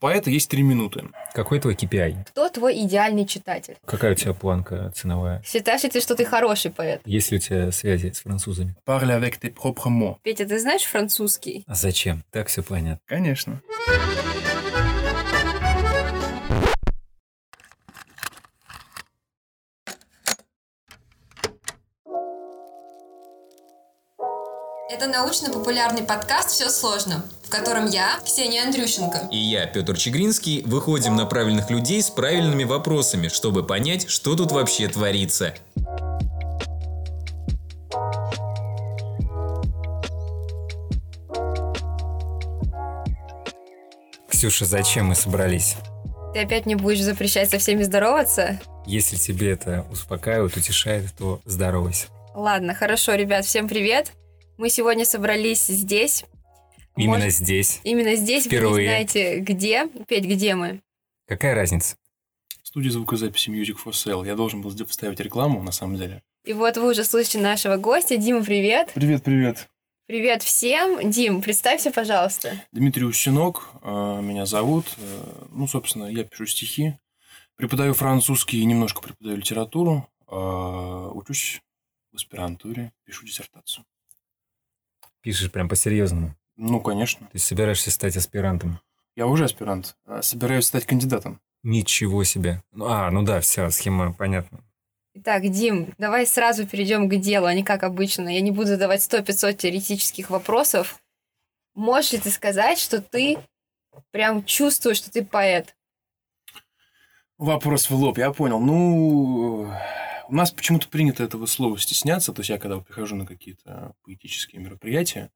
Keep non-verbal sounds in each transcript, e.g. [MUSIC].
поэта есть три минуты. Какой твой KPI? Кто твой идеальный читатель? Какая у тебя планка ценовая? Считаешь ли ты, что ты хороший поэт? Есть ли у тебя связи с французами? Parle avec tes propres mots. Петя, ты знаешь французский? А зачем? Так все понятно. Конечно. Это научно-популярный подкаст «Все сложно», в котором я, Ксения Андрющенко, И я, Петр Чегринский, выходим на правильных людей с правильными вопросами, чтобы понять, что тут вообще творится. Ксюша, зачем мы собрались? ты опять не будешь запрещать со всеми здороваться? Если тебе это успокаивает, утешает, то здоровайся. Ладно, хорошо, ребят, всем привет. Мы сегодня собрались здесь. Именно Может, здесь. Именно здесь, вы Впервые. не знаете где. Петь, где мы? Какая разница? Студия звукозаписи Music for Sale. Я должен был вставить рекламу, на самом деле. И вот вы уже слышите нашего гостя. Дима, привет. Привет, привет. Привет всем. Дим, представься, пожалуйста. Дмитрий Ущенок, э, меня зовут. Э, Ну, собственно, я пишу стихи. Преподаю французский и немножко преподаю литературу. Э, Учусь в аспирантуре, пишу диссертацию. Пишешь прям по-серьезному. Ну, конечно. Есть собираешься стать аспирантом. Я уже аспирант. Э, Собираюсь стать кандидатом. Ничего себе. Ну, А, ну да, вся схема понятна. Итак, Дим, давай сразу перейдем к делу, а не как обычно. Я не буду задавать 100-500 теоретических вопросов. Можешь ли ты сказать, что ты прям чувствуешь, что ты поэт? Вопрос в лоб, я понял. Ну, у нас почему-то принято этого слова стесняться. То есть я когда прихожу на какие-то поэтические мероприятия,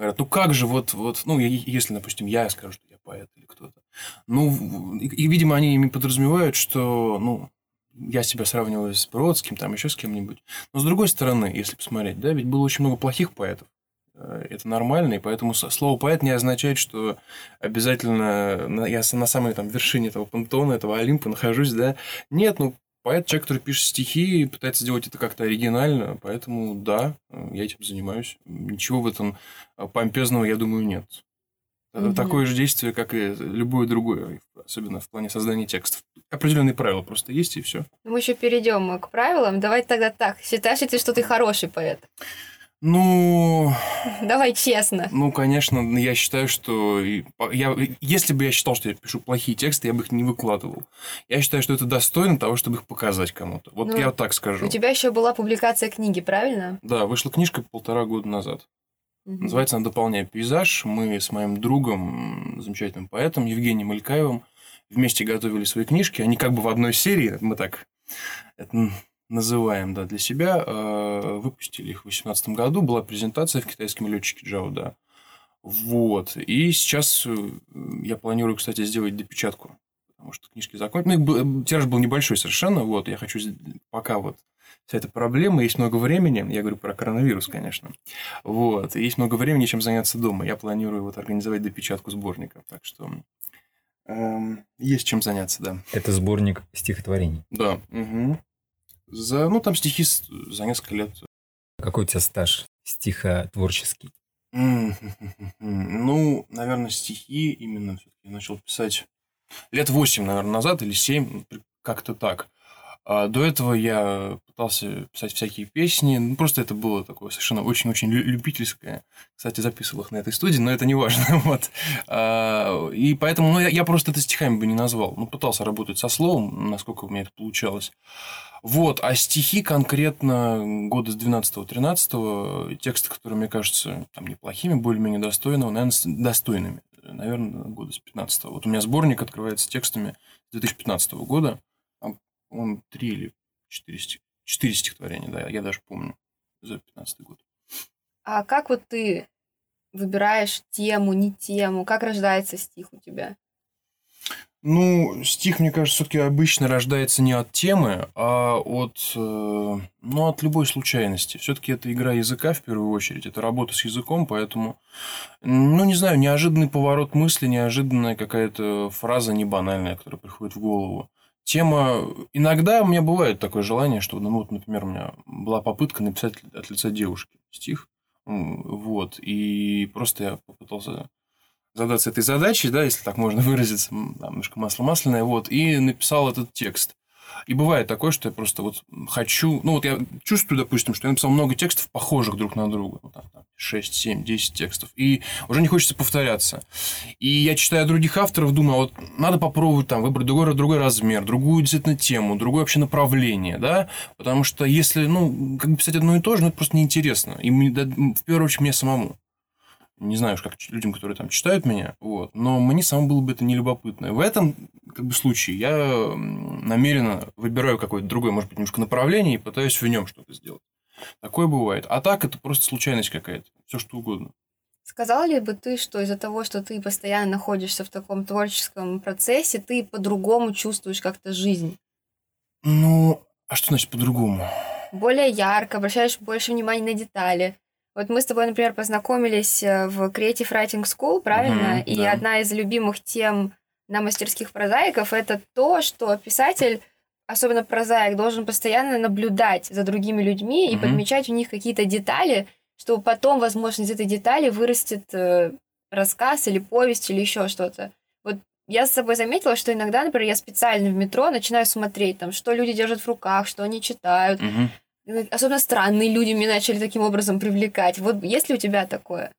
говорят, ну как же вот, вот, ну, если, допустим, я скажу, что я поэт или кто-то. Ну, и, и, видимо, они ими подразумевают, что, ну, я себя сравниваю с Бродским, там еще с кем-нибудь. Но с другой стороны, если посмотреть, да, ведь было очень много плохих поэтов. Э, Это нормально, и поэтому слово поэт не означает, что обязательно я на самой там вершине этого пантеона, этого Олимпа нахожусь, да. Нет, ну, поэт, человек, который пишет стихи, и пытается сделать это как-то оригинально, поэтому да, э, я этим занимаюсь. Ничего в этом э, помпезного, я думаю, нет. Мгм. такое же действие, как и любое другое, особенно в плане создания текстов. Определенные правила просто есть, и все. Мы еще перейдем к правилам. Давай тогда так. Считаешь ли ты, что ты хороший поэт? Ну, Давай честно. Ну, конечно, я считаю, что я, если бы я считал, что я пишу плохие тексты, я бы их не выкладывал. Я считаю, что это достойно того, чтобы их показать кому-то. Вот Ну, я вот так скажу. У тебя еще была публикация книги, правильно? Да, вышла книжка полтора года назад. Мгм. Называется она «Дополняя пейзаж». Мы с моим другом, замечательным поэтом Евгением Илькаевым, вместе готовили свои книжки. Они как бы в одной серии, мы так это называем, да, для себя. Э, Выпустили их в 2018 году. Была презентация в китайском летчике Джао, да. Вот. И сейчас э, я планирую, кстати, сделать допечатку. Потому что книжки закончены. Ну, был- тираж был небольшой совершенно. Вот. Я хочу пока вот вся эта проблема, есть много времени. Я говорю про коронавирус, конечно. Вот. Есть много времени, чем заняться дома. Я планирую вот организовать допечатку сборника. Так что эм, есть чем заняться, да. Это сборник стихотворений. Да. мгм. За, ну, там стихи за несколько лет. Какой у тебя стаж стихотворческий? [LAUGHS] Ну, наверное, стихи именно все-таки я начал писать лет 8, наверное, назад или 7, как-то так. А до этого я пытался писать всякие песни. Ну, просто это было такое совершенно очень-очень лю- любительское. Кстати, записывал их на этой студии, но это не важно. [LAUGHS] Вот. А, И поэтому ну, я, я просто это стихами бы не назвал. Ну, пытался работать со словом, насколько у меня это получалось. Вот, а стихи конкретно года с 12-13, тексты, которые, мне кажется, там неплохими, более-менее достойного, наверное, достойными. Наверное, года с 15 Вот у меня сборник открывается текстами с 2015 года. По-моему, три или четыре, стих- четыре стихотворения, да, я даже помню за 15 год. А как вот ты выбираешь тему, не тему? Как рождается стих у тебя? Ну, стих, мне кажется, все-таки обычно рождается не от темы, а от, э, ну, от любой случайности. Все-таки это игра языка в первую очередь, это работа с языком, поэтому, ну, не знаю, неожиданный поворот мысли, неожиданная какая-то фраза не банальная, которая приходит в голову. Тема... Иногда у меня бывает такое желание, что, ну, вот, например, у меня была попытка написать от лица девушки стих, вот, и просто я попытался задаться этой задачей, да, если так можно выразиться, там, немножко масло масляное, вот, и написал этот текст. И бывает такое, что я просто вот хочу... Ну, вот я чувствую, допустим, что я написал много текстов, похожих друг на друга. Ну, там, там 6, 7, 10 текстов. И уже не хочется повторяться. И я читаю других авторов, думаю, а вот надо попробовать там выбрать другой, другой размер, другую действительно тему, другое вообще направление, да? Потому что если, ну, как бы писать одно и то же, ну, это просто неинтересно. И мне, в первую очередь мне самому. Не знаю уж, как людям, которые там читают меня, вот. Но мне самому было бы это нелюбопытно. В этом как бы случае я намеренно выбираю какое-то другое, может быть, немножко направление и пытаюсь в нем что-то сделать. Такое бывает. А так это просто случайность какая-то. Все что угодно. Сказал ли бы ты, что из-за того, что ты постоянно находишься в таком творческом процессе, ты по-другому чувствуешь как-то жизнь? Ну, а что значит по-другому? Более ярко, обращаешь больше внимания на детали. Вот мы с тобой, например, познакомились э, в Creative Writing School, правильно? Мгм, И да. одна из любимых тем на мастерских прозаиков это то, что писатель, особенно прозаик, должен постоянно наблюдать за другими людьми и Мгм. подмечать у них какие-то детали, чтобы потом, возможно, из этой детали вырастет э, рассказ или повесть или еще что-то. Вот я с собой заметила, что иногда, например, я специально в метро начинаю смотреть, там, что люди держат в руках, что они читают. Мгм. Особенно странные люди меня начали таким образом привлекать. Вот есть ли у тебя такое?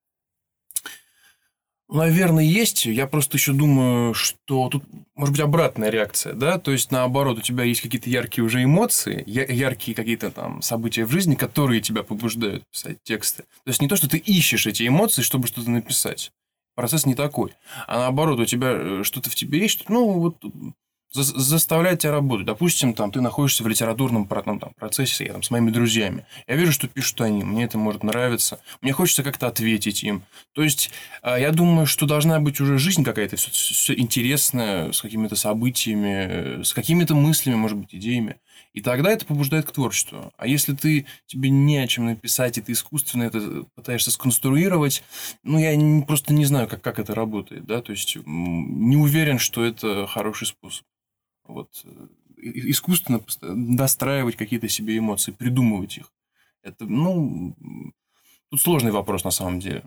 Наверное, есть. Я просто еще думаю, что тут может быть обратная реакция, да? То есть, наоборот, у тебя есть какие-то яркие уже эмоции, яркие какие-то там события в жизни, которые тебя побуждают писать тексты. То есть, не то, что ты ищешь эти эмоции, чтобы что-то написать. Процесс не такой. А наоборот, у тебя э, что-то в тебе есть, что, ну, вот заставляет тебя работать. Допустим, там, ты находишься в литературном ну, там, процессе, я там с моими друзьями. Я вижу, что пишут они, мне это может нравиться. Мне хочется как-то ответить им. То есть, а, я думаю, что должна быть уже жизнь какая-то, все, интересная, с какими-то событиями, э, с какими-то мыслями, может быть, идеями. И тогда это побуждает к творчеству. А если ты тебе не о чем написать, и ты искусственно это пытаешься сконструировать, ну, я не- просто не знаю, как, как это работает, да, то есть не уверен, что это хороший способ. Вот. э, Искусственно достраивать какие-то себе эмоции, придумывать их. Это, ну, тут сложный вопрос на самом деле.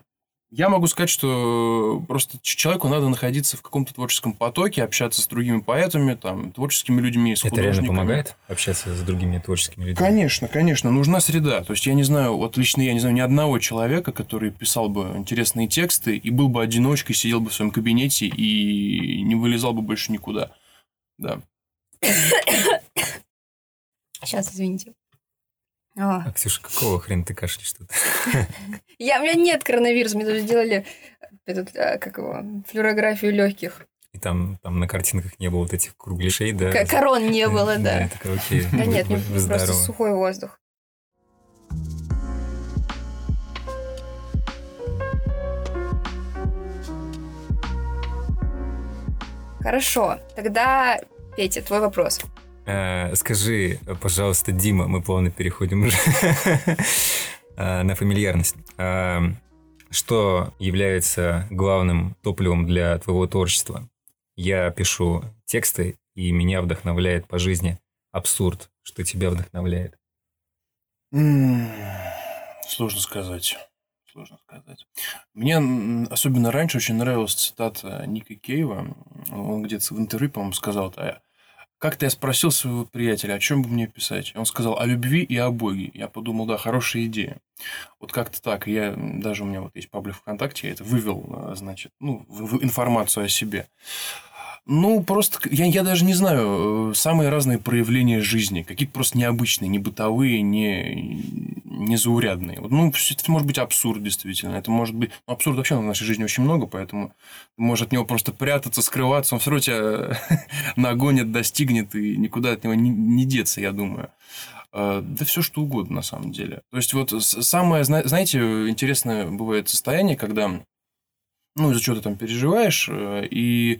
Я могу сказать, что просто ч- человеку надо находиться в каком-то творческом потоке, общаться с другими поэтами, там, творческими людьми, с Это реально помогает общаться с другими творческими людьми? Конечно, конечно, нужна среда. То есть я не знаю, вот лично я не знаю ни одного человека, который писал бы интересные тексты и был бы одиночкой, сидел бы в своем кабинете и не вылезал бы больше никуда. Да. Сейчас, извините. А, А, Ксюша, какого хрена ты кашляешь тут? Я, у меня нет коронавируса, мне даже сделали этот, а, как его, флюорографию легких. И там, там на картинках не было вот этих кругляшей, да? К- Корон не было, да. я такая, окей, Да нет, вы- вы просто сухой воздух. Хорошо, тогда, Петя, твой вопрос. Э, Скажи, пожалуйста, Дима, мы плавно переходим уже [LAUGHS] э, на фамильярность. Э, Что является главным топливом для твоего творчества? Я пишу тексты, и меня вдохновляет по жизни абсурд. Что тебя вдохновляет? Сложно сказать. Сложно сказать. Мне особенно раньше очень нравилась цитата Ника Кейва. Он где-то в интервью, по-моему, сказал, «А как-то я спросил своего приятеля, о чем бы мне писать. Он сказал о любви и о Боге. Я подумал, да, хорошая идея. Вот как-то так. Я даже у меня вот есть паблик ВКонтакте, я это вывел, а, значит, ну, в- в информацию о себе. Ну, просто я, я даже не знаю, э, самые разные проявления жизни, какие-то просто необычные, не бытовые, не, не заурядные. Вот, ну, это может быть абсурд, действительно. Это может быть... Ну, абсурд вообще в нашей жизни очень много, поэтому ты можешь от него просто прятаться, скрываться, он все равно тебя [LAUGHS] нагонит, достигнет, и никуда от него не, не деться, я думаю. Э, Да все что угодно, на самом деле. То есть, вот самое, зна- знаете, интересное бывает состояние, когда, ну, из-за чего ты там переживаешь, э, и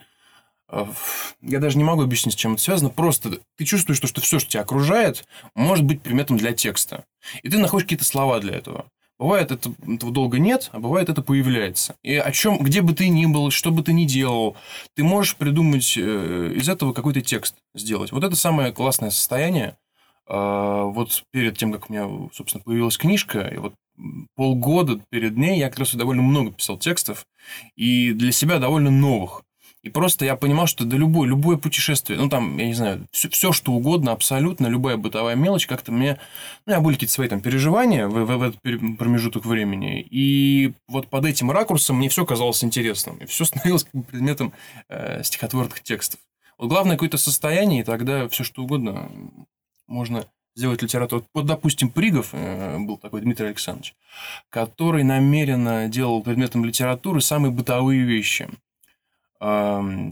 я даже не могу объяснить, с чем это связано. Просто ты чувствуешь, что, что все, что тебя окружает, может быть предметом для текста. И ты находишь какие-то слова для этого. Бывает это, этого долго нет, а бывает это появляется. И о чем, где бы ты ни был, что бы ты ни делал, ты можешь придумать э, из этого какой-то текст сделать. Вот это самое классное состояние, А, вот перед тем, как у меня, собственно, появилась книжка, и вот полгода перед ней я как раз довольно много писал текстов, и для себя довольно новых. И просто я понимал, что да любое, любое путешествие, ну там, я не знаю, все, все что угодно, абсолютно, любая бытовая мелочь, как-то мне, ну, я были какие-то свои там переживания в, в, в этот промежуток времени, и вот под этим ракурсом мне все казалось интересным, и все становилось предметом э, стихотворных текстов. Вот главное какое-то состояние, и тогда все что угодно можно сделать литературу. Вот, допустим, Пригов, э, был такой Дмитрий Александрович, который намеренно делал предметом литературы самые бытовые вещи –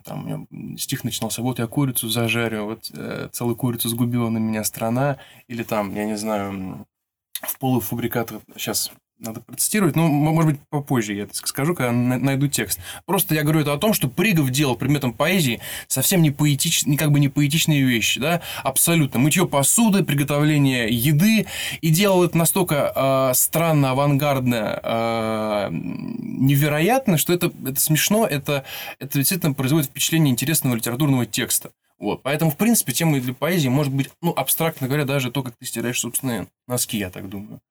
там стих начинался, вот я курицу зажарю, вот э, целую курицу сгубила на меня страна, или там, я не знаю, в полуфабрикатах, сейчас надо процитировать, ну, может быть, попозже я это скажу, когда найду текст. Просто я говорю это о том, что Пригов делал предметом поэзии совсем не поэтичные, как бы не поэтичные вещи, да, абсолютно. Мытье посуды, приготовление еды, и делал это настолько э, странно, авангардно, э, невероятно, что это, это смешно, это, это действительно производит впечатление интересного литературного текста. Вот. Поэтому, в принципе, тема для поэзии может быть, ну, абстрактно говоря, даже то, как ты стираешь собственные носки, я так думаю.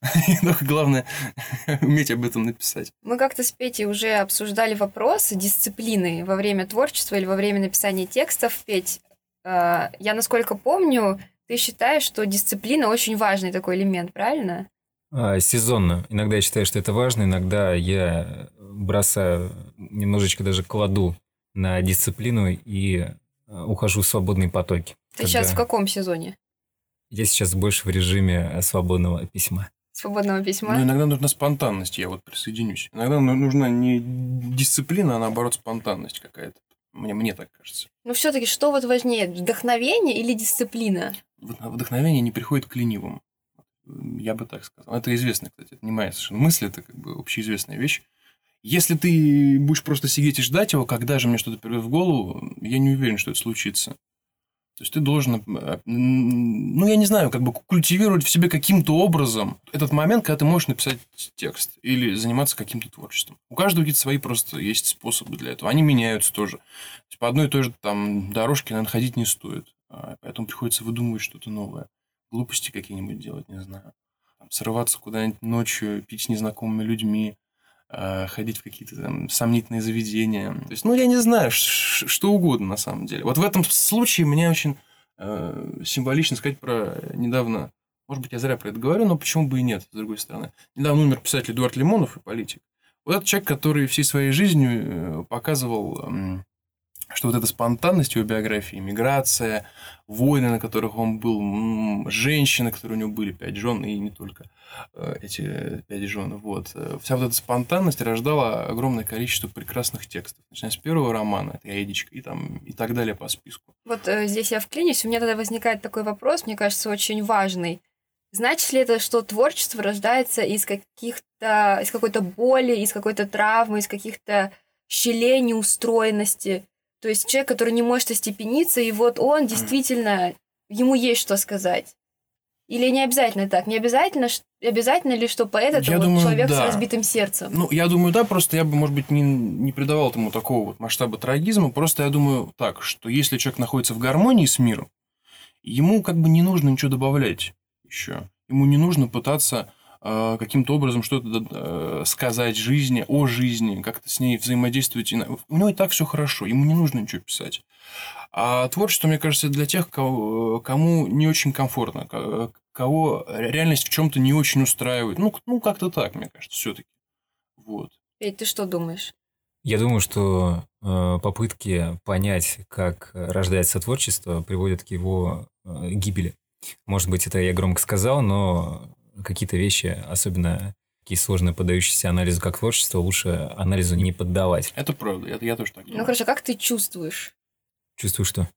[LAUGHS] Только главное [LAUGHS] уметь об этом написать. Мы как-то с Петей уже обсуждали вопросы дисциплины во время творчества или во время написания текстов. Петь, а, я насколько помню, ты считаешь, что дисциплина очень важный такой элемент, правильно? А, сезонно. Иногда я считаю, что это важно, иногда я бросаю, немножечко даже кладу на дисциплину и а, ухожу в свободные потоки. Ты когда... сейчас в каком сезоне? Я сейчас больше в режиме свободного письма. Свободного письма? Ну, иногда нужна спонтанность, я вот присоединюсь. Иногда нужна не дисциплина, а наоборот спонтанность какая-то. Мне, мне так кажется. Ну, все-таки что вот важнее, вдохновение или дисциплина? Вдохновение не приходит к ленивым. Я бы так сказал. Это известно, кстати, это не моя совершенно мысль, это как бы общеизвестная вещь. Если ты будешь просто сидеть и ждать его, когда же мне что-то придет в голову, я не уверен, что это случится. То есть ты должен, э, ну, я не знаю, как бы культивировать в себе каким-то образом этот момент, когда ты можешь написать текст или заниматься каким-то творчеством. У каждого какие-то свои просто есть способы для этого. Они меняются тоже. по одной и той же там дорожке, наверное, ходить не стоит. А, поэтому приходится выдумывать что-то новое. Глупости какие-нибудь делать, не знаю. Там, срываться куда-нибудь ночью, пить с незнакомыми людьми, ходить в какие-то там сомнительные заведения. То есть, ну, я не знаю, что угодно на самом деле. Вот в этом случае мне очень э, символично сказать про недавно, может быть, я зря про это говорю, но почему бы и нет, с другой стороны. Недавно умер писатель Эдуард Лимонов и политик. Вот этот человек, который всей своей жизнью э, показывал что вот эта спонтанность его биографии, миграция, войны, на которых он был, женщины, которые у него были, пять жен, и не только э, эти пять жен, вот. Э, вся вот эта спонтанность рождала огромное количество прекрасных текстов, начиная с первого романа, это «Яедичка», и, там, и так далее по списку. Вот э, здесь я вклинюсь, у меня тогда возникает такой вопрос, мне кажется, очень важный. Значит ли это, что творчество рождается из каких-то, из какой-то боли, из какой-то травмы, из каких-то щелей неустроенности? То есть человек, который не может остепениться, и вот он действительно, ему есть что сказать. Или не обязательно так? Не обязательно, обязательно ли, что поэт это вот думаю, человек да. с разбитым сердцем? Ну, я думаю, да, просто я бы, может быть, не, не придавал этому такого вот масштаба трагизма. Просто я думаю так, что если человек находится в гармонии с миром, ему как бы не нужно ничего добавлять еще. Ему не нужно пытаться каким-то образом что-то э, сказать жизни, о жизни, как-то с ней взаимодействовать. У него и так все хорошо, ему не нужно ничего писать. А творчество, мне кажется, для тех, кого, кому не очень комфортно, кого реальность в чем-то не очень устраивает. Ну, ну как-то так, мне кажется, все-таки. Вот. Петь, ты что думаешь? Я думаю, что э, попытки понять, как рождается творчество, приводят к его э, гибели. Может быть, это я громко сказал, но какие-то вещи, особенно такие сложные, поддающиеся анализу как творчество, лучше анализу не поддавать. Это правда, я, я тоже так думаю. Ну хорошо, как ты чувствуешь? Чувствую что?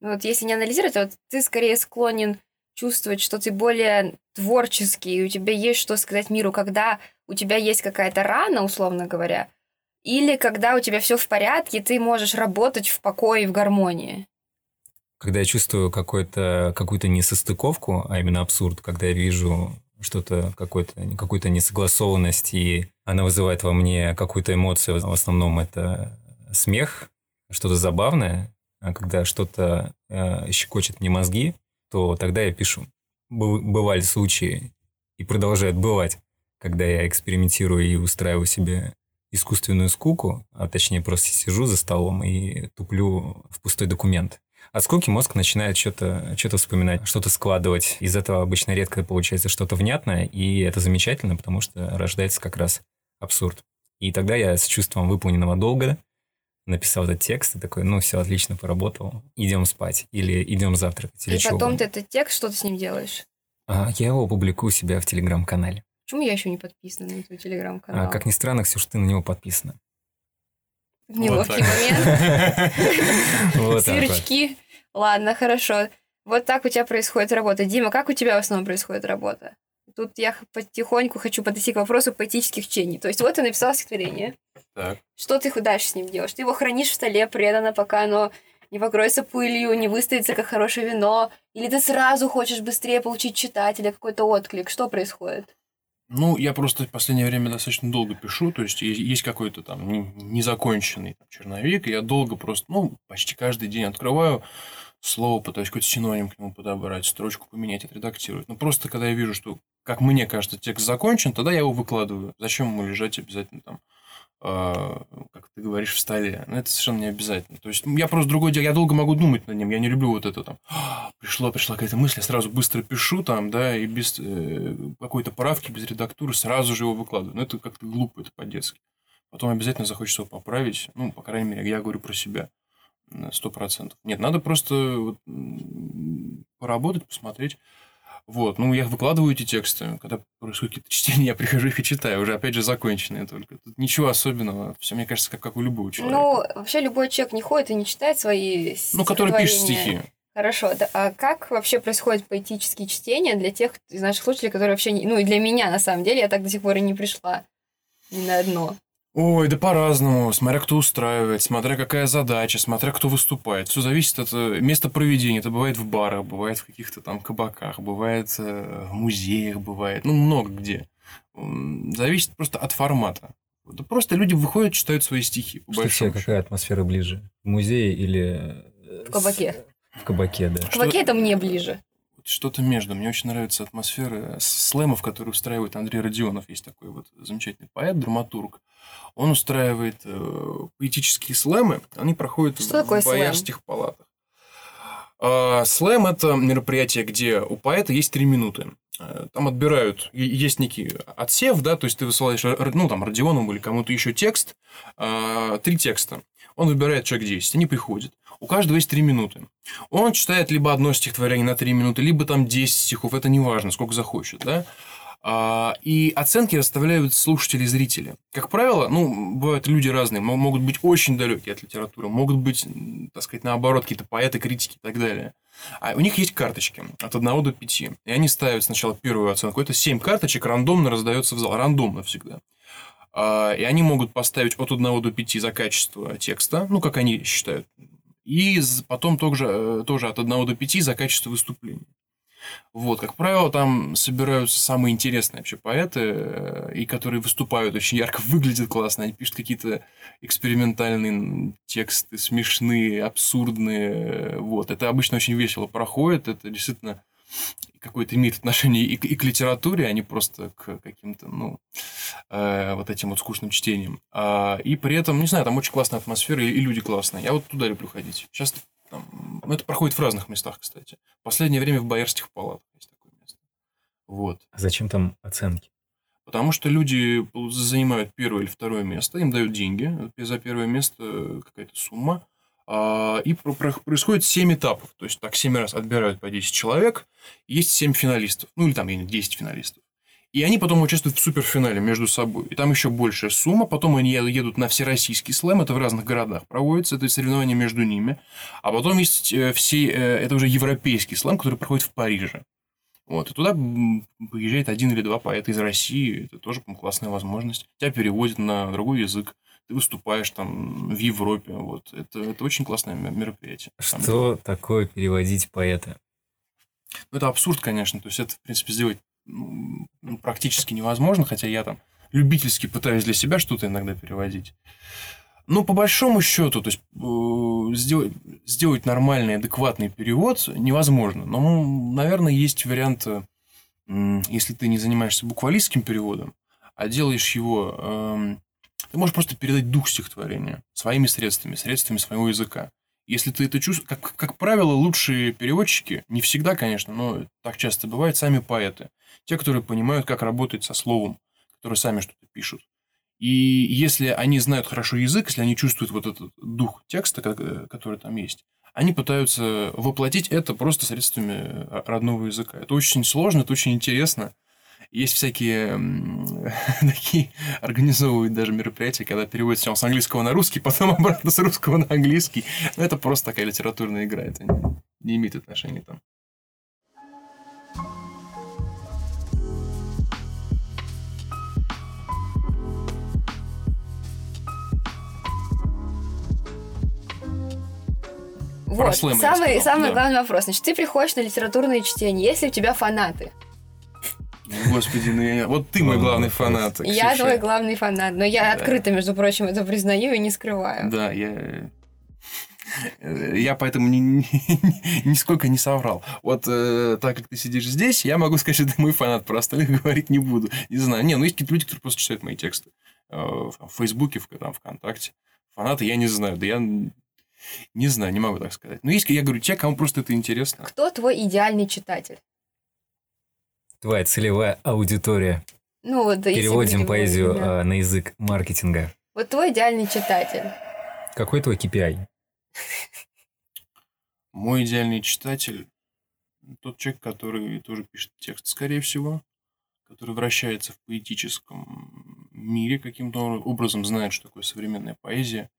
Ну, вот если не анализировать, вот ты скорее склонен чувствовать, что ты более творческий, и у тебя есть что сказать миру, когда у тебя есть какая-то рана, условно говоря, или когда у тебя все в порядке, ты можешь работать в покое и в гармонии. Когда я чувствую какую-то какую-то несостыковку, а именно абсурд, когда я вижу что-то, какой-то, какую-то несогласованность, и она вызывает во мне какую-то эмоцию. В основном это смех, что-то забавное, а когда что-то э, щекочет мне мозги, то тогда я пишу. Бы- Бывали случаи, и продолжают бывать, когда я экспериментирую и устраиваю себе искусственную скуку, а точнее просто сижу за столом и туплю в пустой документ. От скуки мозг начинает что-то что вспоминать, что-то складывать. Из этого обычно редко получается что-то внятное, и это замечательно, потому что рождается как раз абсурд. И тогда я с чувством выполненного долга написал этот текст и такой, ну все, отлично, поработал, идем спать или идем завтракать. Или И чё потом ты этот текст, что ты с ним делаешь? А, я его публикую у себя в телеграм-канале. Почему я еще не подписана на твой телеграм-канал? А, как ни странно, Ксюш, ты на него подписана. Неловкий Вот момент. [LAUGHS] Сверчки. Ладно, хорошо. Вот так у тебя происходит работа. Дима, как у тебя в основном происходит работа? Тут я потихоньку хочу подойти к вопросу поэтических чтений. То есть вот ты написал стихотворение. Так. Что ты дальше с ним делаешь? Ты его хранишь в столе преданно, пока оно не покроется пылью, не выстоится, как хорошее вино? Или ты сразу хочешь быстрее получить читателя, какой-то отклик? Что происходит? Ну, я просто в последнее время достаточно долго пишу, то есть есть, какой-то там не- незаконченный черновик, и я долго просто, ну, почти каждый день открываю слово, пытаюсь какой-то синоним к нему подобрать, строчку поменять, отредактировать. Но просто когда я вижу, что, как мне кажется, текст закончен, тогда я его выкладываю. Зачем ему лежать обязательно там, как ты говоришь, в столе? Ну, это совершенно не обязательно. То есть я просто другое дело, я долго могу думать над ним, я не люблю вот это там, «А, пришла, пришла какая-то мысль, я сразу быстро пишу там, да, и без э, какой-то правки, без редактуры сразу же его выкладываю. Ну, это как-то глупо, это по-детски. Потом обязательно захочется его поправить. Ну, по крайней мере, я говорю про себя. Сто процентов. Нет, надо просто вот, поработать, посмотреть. Вот, ну, я выкладываю эти тексты. Когда происходит какие-то чтения, я прихожу их и читаю. Уже, опять же, законченные только. Тут ничего особенного. Все, мне кажется, как, как у любого человека. Ну, вообще любой человек не ходит и не читает свои Ну, который пишет стихи. Хорошо. да, а как вообще происходят поэтические чтения для тех из наших слушателей, которые вообще не... Ну, и для меня, на самом деле, я так до сих пор и не пришла ни на одно. Ой, да по-разному, смотря кто устраивает, смотря какая задача, смотря кто выступает. Все зависит от э, места проведения. Это бывает в барах, бывает в каких-то там кабаках, бывает э, в музеях, бывает, ну, много где. Зависит просто от формата. Да просто люди выходят, читают свои стихи. По Что тебе, какая атмосфера ближе? В музее или... э, В кабаке. В кабаке, да. В кабаке это мне ближе. Что-то между. Мне очень нравится атмосфера слэмов, которые устраивает Андрей Родионов. Есть такой вот замечательный поэт, драматург. Он устраивает э, поэтические слэмы. Они проходят Что такое в слэм? боярских палатах. А, слэм – это мероприятие, где у поэта есть три минуты. Э, Там отбирают, есть некий отсев, да, то есть ты высылаешь, р- ну, там, Родионову или кому-то еще текст, а, три текста. Он выбирает человек 10, они приходят. У каждого есть три минуты. Он читает либо одно стихотворение на три минуты, либо там 10 стихов, это не важно, сколько захочет, да. А, И оценки расставляют слушатели и зрители. Как правило, ну, бывают люди разные, мо- могут быть очень далекие от литературы, могут быть, так сказать, наоборот, какие-то поэты, критики и так далее. А у них есть карточки от 1 до 5. И они ставят сначала первую оценку. Это 7 карточек, рандомно раздается в зал. Рандомно всегда. А, И они могут поставить от 1 до 5 за качество текста, ну, как они считают. И потом тоже, э, тоже от 1 до 5 за качество выступления. Вот, как правило, там собираются самые интересные вообще поэты, э, и которые выступают очень ярко, выглядят классно, они пишут какие-то экспериментальные тексты, смешные, абсурдные, э, вот. Это обычно очень весело проходит, это действительно какое-то имеет отношение и к, и к литературе, а не просто к каким-то, ну, э, вот этим вот скучным чтениям. А, и при этом, не знаю, там очень классная атмосфера, и, и люди классные. Я вот туда люблю ходить. Сейчас там, ну, это проходит в разных местах, кстати. В последнее время в Боярских палатах есть такое место. Вот. А зачем там оценки? Потому что люди занимают первое или второе место, им дают деньги, за первое место какая-то сумма, а, и про- про- происходит 7 этапов. То есть так 7 раз отбирают по 10 человек, есть 7 финалистов, ну или там я не знаю, 10 финалистов. И они потом участвуют в суперфинале между собой. И там еще большая сумма. Потом они едут на всероссийский слэм. Это в разных городах проводится. Это соревнование между ними. А потом есть э, все... э, Это уже европейский слэм, который проходит в Париже. Вот, и туда м, приезжает один или два поэта из России. Это тоже классная возможность. Тебя переводят на другой язык. Ты выступаешь там в Европе. Вот. Это, это очень классное ме- мероприятие. Что такое переводить поэта? Ну, это абсурд, конечно. То есть, это, в принципе, сделать ну, практически невозможно, хотя я там любительски пытаюсь для себя что-то иногда переводить. Ну, по большому счету, то есть, э, сделать, сделать нормальный, адекватный перевод невозможно. Но, наверное, есть вариант, м, если ты не занимаешься буквалистским переводом, а делаешь его... эм, ты можешь просто передать дух стихотворения своими средствами, средствами своего языка. Если ты это чувствуешь, как, как правило, лучшие переводчики, не всегда, конечно, но так часто бывает, сами поэты. Те, которые понимают, как работать со словом, которые сами что-то пишут. И если они знают хорошо язык, если они чувствуют вот этот дух текста, э, который там есть, они пытаются воплотить это просто средствами э, родного языка. Это очень сложно, это очень интересно. Есть всякие [LAUGHS] такие организовывают даже мероприятия, когда переводят сначала с английского на русский, потом [LAUGHS] обратно с русского на английский. Но это просто такая литературная игра, это не, не имеет отношения там. Вот, самый, самый да. главный вопрос. Значит, ты приходишь на литературные чтения, есть ли у тебя фанаты? Господи, ну я... Вот ты мой Главный фанат. Я Ксюша. твой главный фанат, но я Да. открыто, между прочим, это признаю и не скрываю. Да, я... э, Я поэтому ни- ни- [LAUGHS] нисколько не соврал. Вот э, так как ты сидишь здесь, я могу сказать, что ты мой фанат. Про остальных [LAUGHS] говорить не буду. Не знаю. Не, ну есть какие-то люди, которые просто читают мои тексты. Э, в Фейсбуке, в, там, ВКонтакте. Фанаты я не знаю. Да я не знаю, не могу так сказать. Но есть, я говорю, те, кому просто это интересно. Кто твой идеальный читатель? Твоя целевая аудитория. Ну, вот, Переводим поэзию да. а, на язык маркетинга. Вот твой идеальный читатель. Какой твой KPI? Мой идеальный читатель тот человек, который тоже пишет текст, скорее всего, который вращается в поэтическом мире каким-то образом, знает, что такое современная поэзия.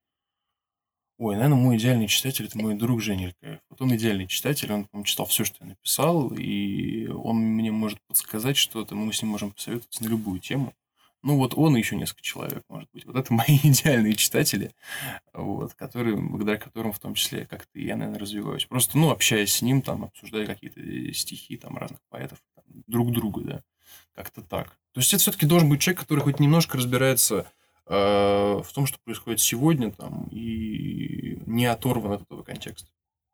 Ой, наверное, мой идеальный читатель – это мой друг Женя Илькаев. Вот он идеальный читатель, он, по-моему, читал все, что я написал, и он мне может подсказать что-то, мы с ним можем посоветоваться на любую тему. Ну, вот он и еще несколько человек, может быть. Вот это мои [LAUGHS] идеальные читатели, вот, которые, благодаря которым, в том числе, как-то я, наверное, развиваюсь. Просто, ну, общаясь с ним, там, обсуждая какие-то стихи, там, разных поэтов, там, друг друга, да, как-то так. То есть это все-таки должен быть человек, который хоть немножко разбирается э, в том, что происходит сегодня, там, и не оторван от этого контекста.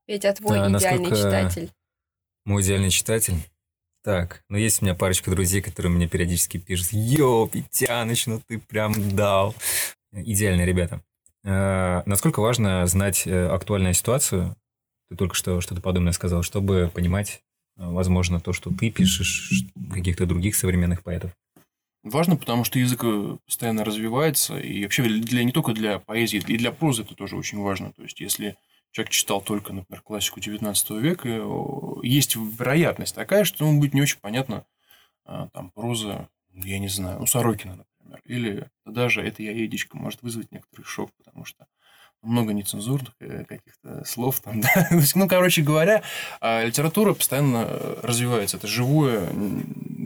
Петя, твой Да, идеальный читатель. Мой идеальный читатель. Так, ну есть у меня парочка друзей, которые мне периодически пишут, йоу, Петяныч, ну ты прям дал. Идеальные ребята. Э, насколько важно знать э, актуальную ситуацию, ты только что что-то подобное сказал, чтобы понимать, э, возможно, то, что ты пишешь, каких-то других современных поэтов. Важно, потому что язык э, постоянно развивается, и вообще для, не только для поэзии, и для прозы это тоже очень важно. То есть, если человек читал только, например, классику 19 века, э, есть вероятность такая, что ему будет не очень понятно а, там проза, я не знаю, ну, Сорокина, например. Или даже «Это я, Едичка» может вызвать некоторый шок, потому что много нецензурных э, каких-то слов там, [LAUGHS] да. Ну, короче говоря, а, литература постоянно э, развивается. Это живое,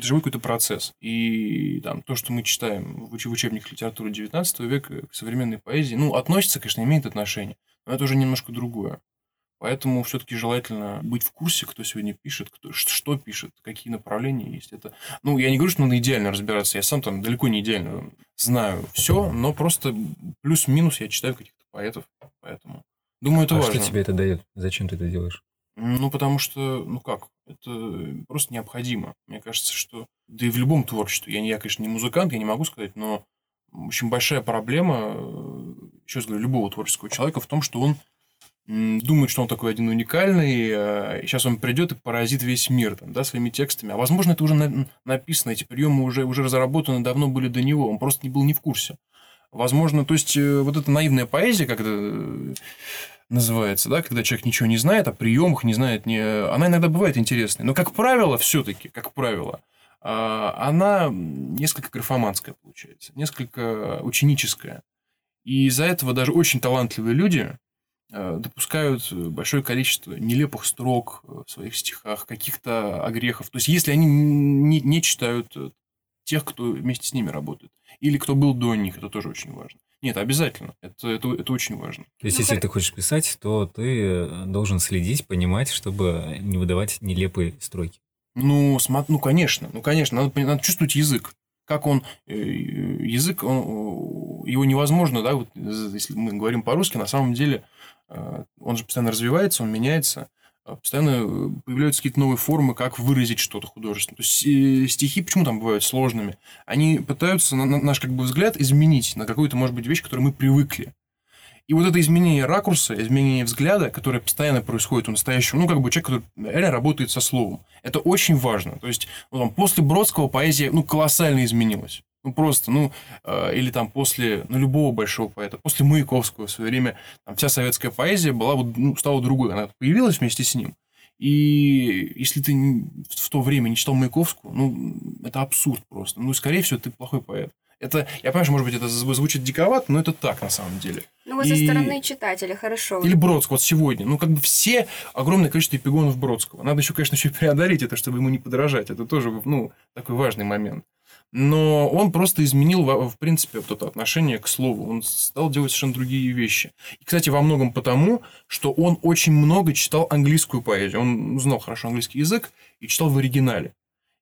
живой какой-то процесс. И там то, что мы читаем в, уч- в учебниках литературы 19 века к современной поэзии, ну, относится, конечно, имеет отношение, но это уже немножко другое. Поэтому все-таки желательно быть в курсе, кто сегодня пишет, кто, что пишет, какие направления есть. Это, ну, я не говорю, что надо идеально разбираться. Я сам там далеко не идеально знаю все, но просто плюс-минус я читаю каких-то поэтов. Поэтому думаю, это а важно. что тебе это дает? Зачем ты это делаешь? Ну, потому что, ну как, это просто необходимо. Мне кажется, что... Да и в любом творчестве. Я, я конечно, не музыкант, я не могу сказать, но очень большая проблема, э, еще раз говорю, любого творческого человека в том, что он думает, что он такой один уникальный, э, и сейчас он придет и поразит весь мир там, да, своими текстами. А возможно, это уже на- написано, эти приемы уже, уже разработаны давно были до него, он просто не был не в курсе. Возможно, то есть э, вот эта наивная поэзия, как это э, называется, да, когда человек ничего не знает о приемах, не знает, не... она иногда бывает интересной. Но, как правило, все-таки, как правило, а, она несколько графоманская получается, несколько ученическая. И из-за этого даже очень талантливые люди э, допускают большое количество нелепых строк э, в своих стихах, каких-то огрехов. То есть, если они не, не читают э, тех, кто вместе с ними работает, или кто был до них, это тоже очень важно. Нет, обязательно. Это, это, это очень важно. То есть, Ну, если хор- ты хочешь писать, то ты э, должен следить, понимать, чтобы не выдавать нелепые строки. Ну, смо- ну, конечно, ну, конечно, надо, надо чувствовать язык. как он, э, язык, он, его невозможно, да, вот, если мы говорим по-русски, на самом деле э, он же постоянно развивается, он меняется, постоянно появляются какие-то новые формы, как выразить что-то художественно. То есть стихи почему там бывают сложными? Они пытаются на наш как бы взгляд изменить на какую-то, может быть, вещь, к которой мы привыкли. И вот это изменение ракурса, изменение взгляда, которое постоянно происходит у настоящего, ну, как бы человек, который реально работает со словом, это очень важно. То есть, ну, там, после Бродского поэзия, ну, колоссально изменилась. Ну, просто, ну, э, или там после, ну, любого большого поэта, после Маяковского в свое время, там, вся советская поэзия была, ну, стала другой, она появилась вместе с ним. И если ты в то время не читал Маяковского, ну, это абсурд просто. Ну, скорее всего, ты плохой поэт. Это, я понимаю, что, может быть, это звучит диковато, но это так на самом деле. Ну, вот и... со стороны читателя, хорошо. Или Бродского, вот сегодня. Ну, как бы все огромное количество эпигонов Бродского. Надо еще, конечно, еще преодолеть это, чтобы ему не подражать. Это тоже, ну, такой важный момент. Но он просто изменил, в принципе, вот это отношение к слову. Он стал делать совершенно другие вещи. И, кстати, во многом потому, что он очень много читал английскую поэзию. Он знал хорошо английский язык и читал в оригинале.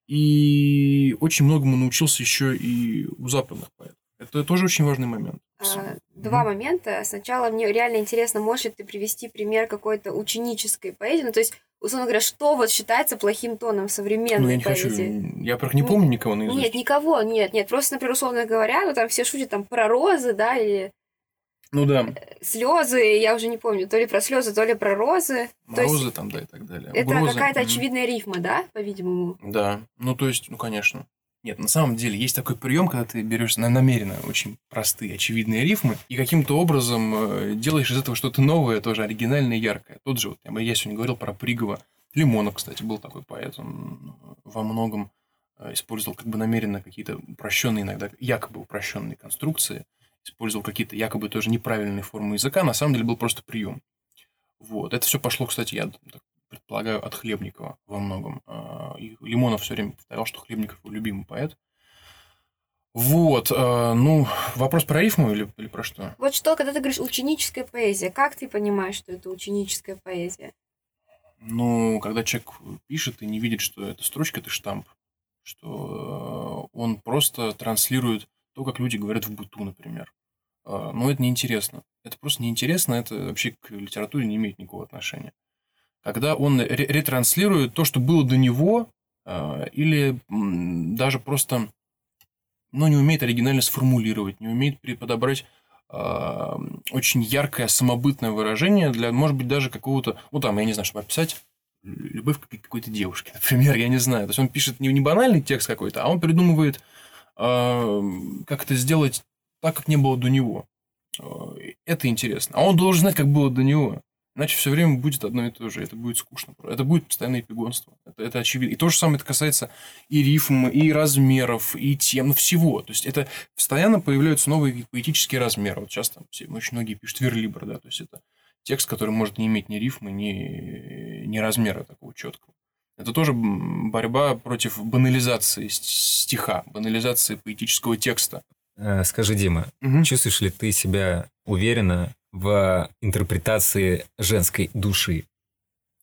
И очень многому научился еще и у западных поэтов. Это тоже очень важный момент. А, два mm момента. Сначала мне реально интересно, можешь ли ты привести пример какой-то ученической поэзии? Ну, то есть, условно говоря, что вот считается плохим тоном в современной ну, я не поэзии? Хочу... Я про не помню никого наизусть. Нет, никого, нет, нет. Просто, например, условно говоря, ну там все шутят там про розы, да, или ну да. Слезы, я уже не помню, то ли про слезы, то ли про розы. Есть, там, да, и так далее. Это Угрозы. какая-то очевидная рифма, да, по-видимому? Да. Ну, то есть, ну, конечно. Нет, на самом деле есть такой прием, когда ты берешь намеренно очень простые, очевидные рифмы и каким-то образом э, делаешь из этого что-то новое, тоже оригинальное яркое. Тот же, вот, я сегодня говорил про Пригова. Лимонов, кстати, был такой поэт. Он во многом э, использовал как бы намеренно какие-то упрощенные иногда, якобы упрощенные конструкции, использовал какие-то якобы тоже неправильные формы языка, на самом деле был просто прием. Вот. Это все пошло, кстати, я предполагаю, от Хлебникова во многом. А, и Лимонов все время повторял, что Хлебников его любимый поэт. Вот, а, ну, вопрос про рифму или, или про что? Вот что, когда ты говоришь ученическая поэзия, как ты понимаешь, что это ученическая поэзия? Ну, когда человек пишет и не видит, что это строчка, это штамп, что он просто транслирует то, как люди говорят в быту, например. А, но это неинтересно. Это просто неинтересно, это вообще к литературе не имеет никакого отношения. Когда он ретранслирует то, что было до него, а, или даже просто ну, не умеет оригинально сформулировать, не умеет подобрать э, очень яркое самобытное выражение для, может быть, даже какого-то, ну, там, я не знаю, чтобы описать любовь к какой-то девушке, например, я не знаю. То есть он пишет не, банальный текст какой-то, а он придумывает как это сделать так, как не было до него. А, это интересно. А он должен знать, как было до него. Иначе все время будет одно и то же. Это будет скучно. Это будет постоянное эпигонство. Это, это очевидно. И то же самое это касается и рифм, и размеров, и тем, ну, всего. То есть это постоянно появляются новые поэтические размеры. Вот сейчас там все, очень многие пишут верлибр, да, то есть это текст, который может не иметь ни рифмы, ни, ни размера такого четкого. Это тоже борьба против банализации стиха, банализации поэтического текста. Э, скажи, Дима, угу. чувствуешь ли ты себя уверенно в интерпретации женской души?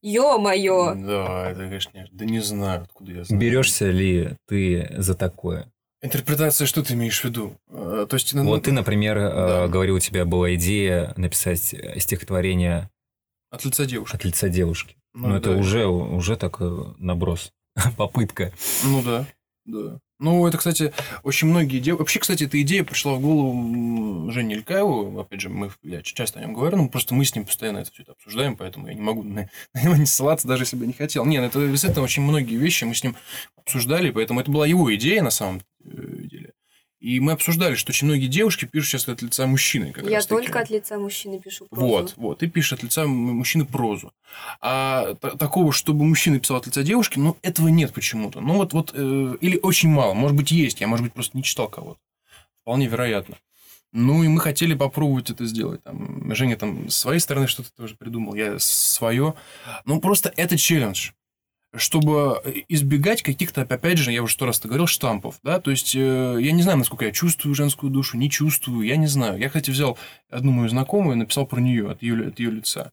Ё-моё! Да, это, конечно, да не знаю, откуда я знаю. Берешься ли ты за такое? Интерпретация, что ты имеешь в виду? Э, то есть, ну, вот ты, например, э, да. говорил, у тебя была идея написать стихотворение от лица девушки. От лица девушки. Ну, ну это уже, уже так э, наброс, [LAUGHS] попытка. Ну да, да. Ну, это, кстати, очень многие девушки... Вообще, кстати, эта идея пришла в голову Жене Илькаеву. Опять же, мы, я часто о нем говорю, но просто мы с ним постоянно это все это обсуждаем, поэтому я не могу на, [LAUGHS] на него не ссылаться, даже если бы не хотел. Нет, это действительно очень многие вещи мы с ним обсуждали, поэтому это была его идея на самом э. И мы обсуждали, что очень многие девушки пишут сейчас от лица мужчины. Как Я только от лица мужчины пишу прозу. Вот, вот. И пишешь от лица мужчины прозу. А такого, чтобы мужчина писал от лица девушки, ну, этого нет почему-то. Ну, вот, вот, э, или очень мало. Может быть, есть. Я, может быть, просто не читал кого-то. Вполне вероятно. Ну, и мы хотели попробовать это сделать. Там, Женя там с своей стороны что-то тоже придумал, я свое. Ну, просто это челлендж чтобы избегать каких-то, опять же, я уже сто раз это говорил, штампов, да, то есть э, я не знаю, насколько я чувствую женскую душу, не чувствую, я не знаю. Я, кстати, взял одну мою знакомую и написал про нее, от ее, от ее лица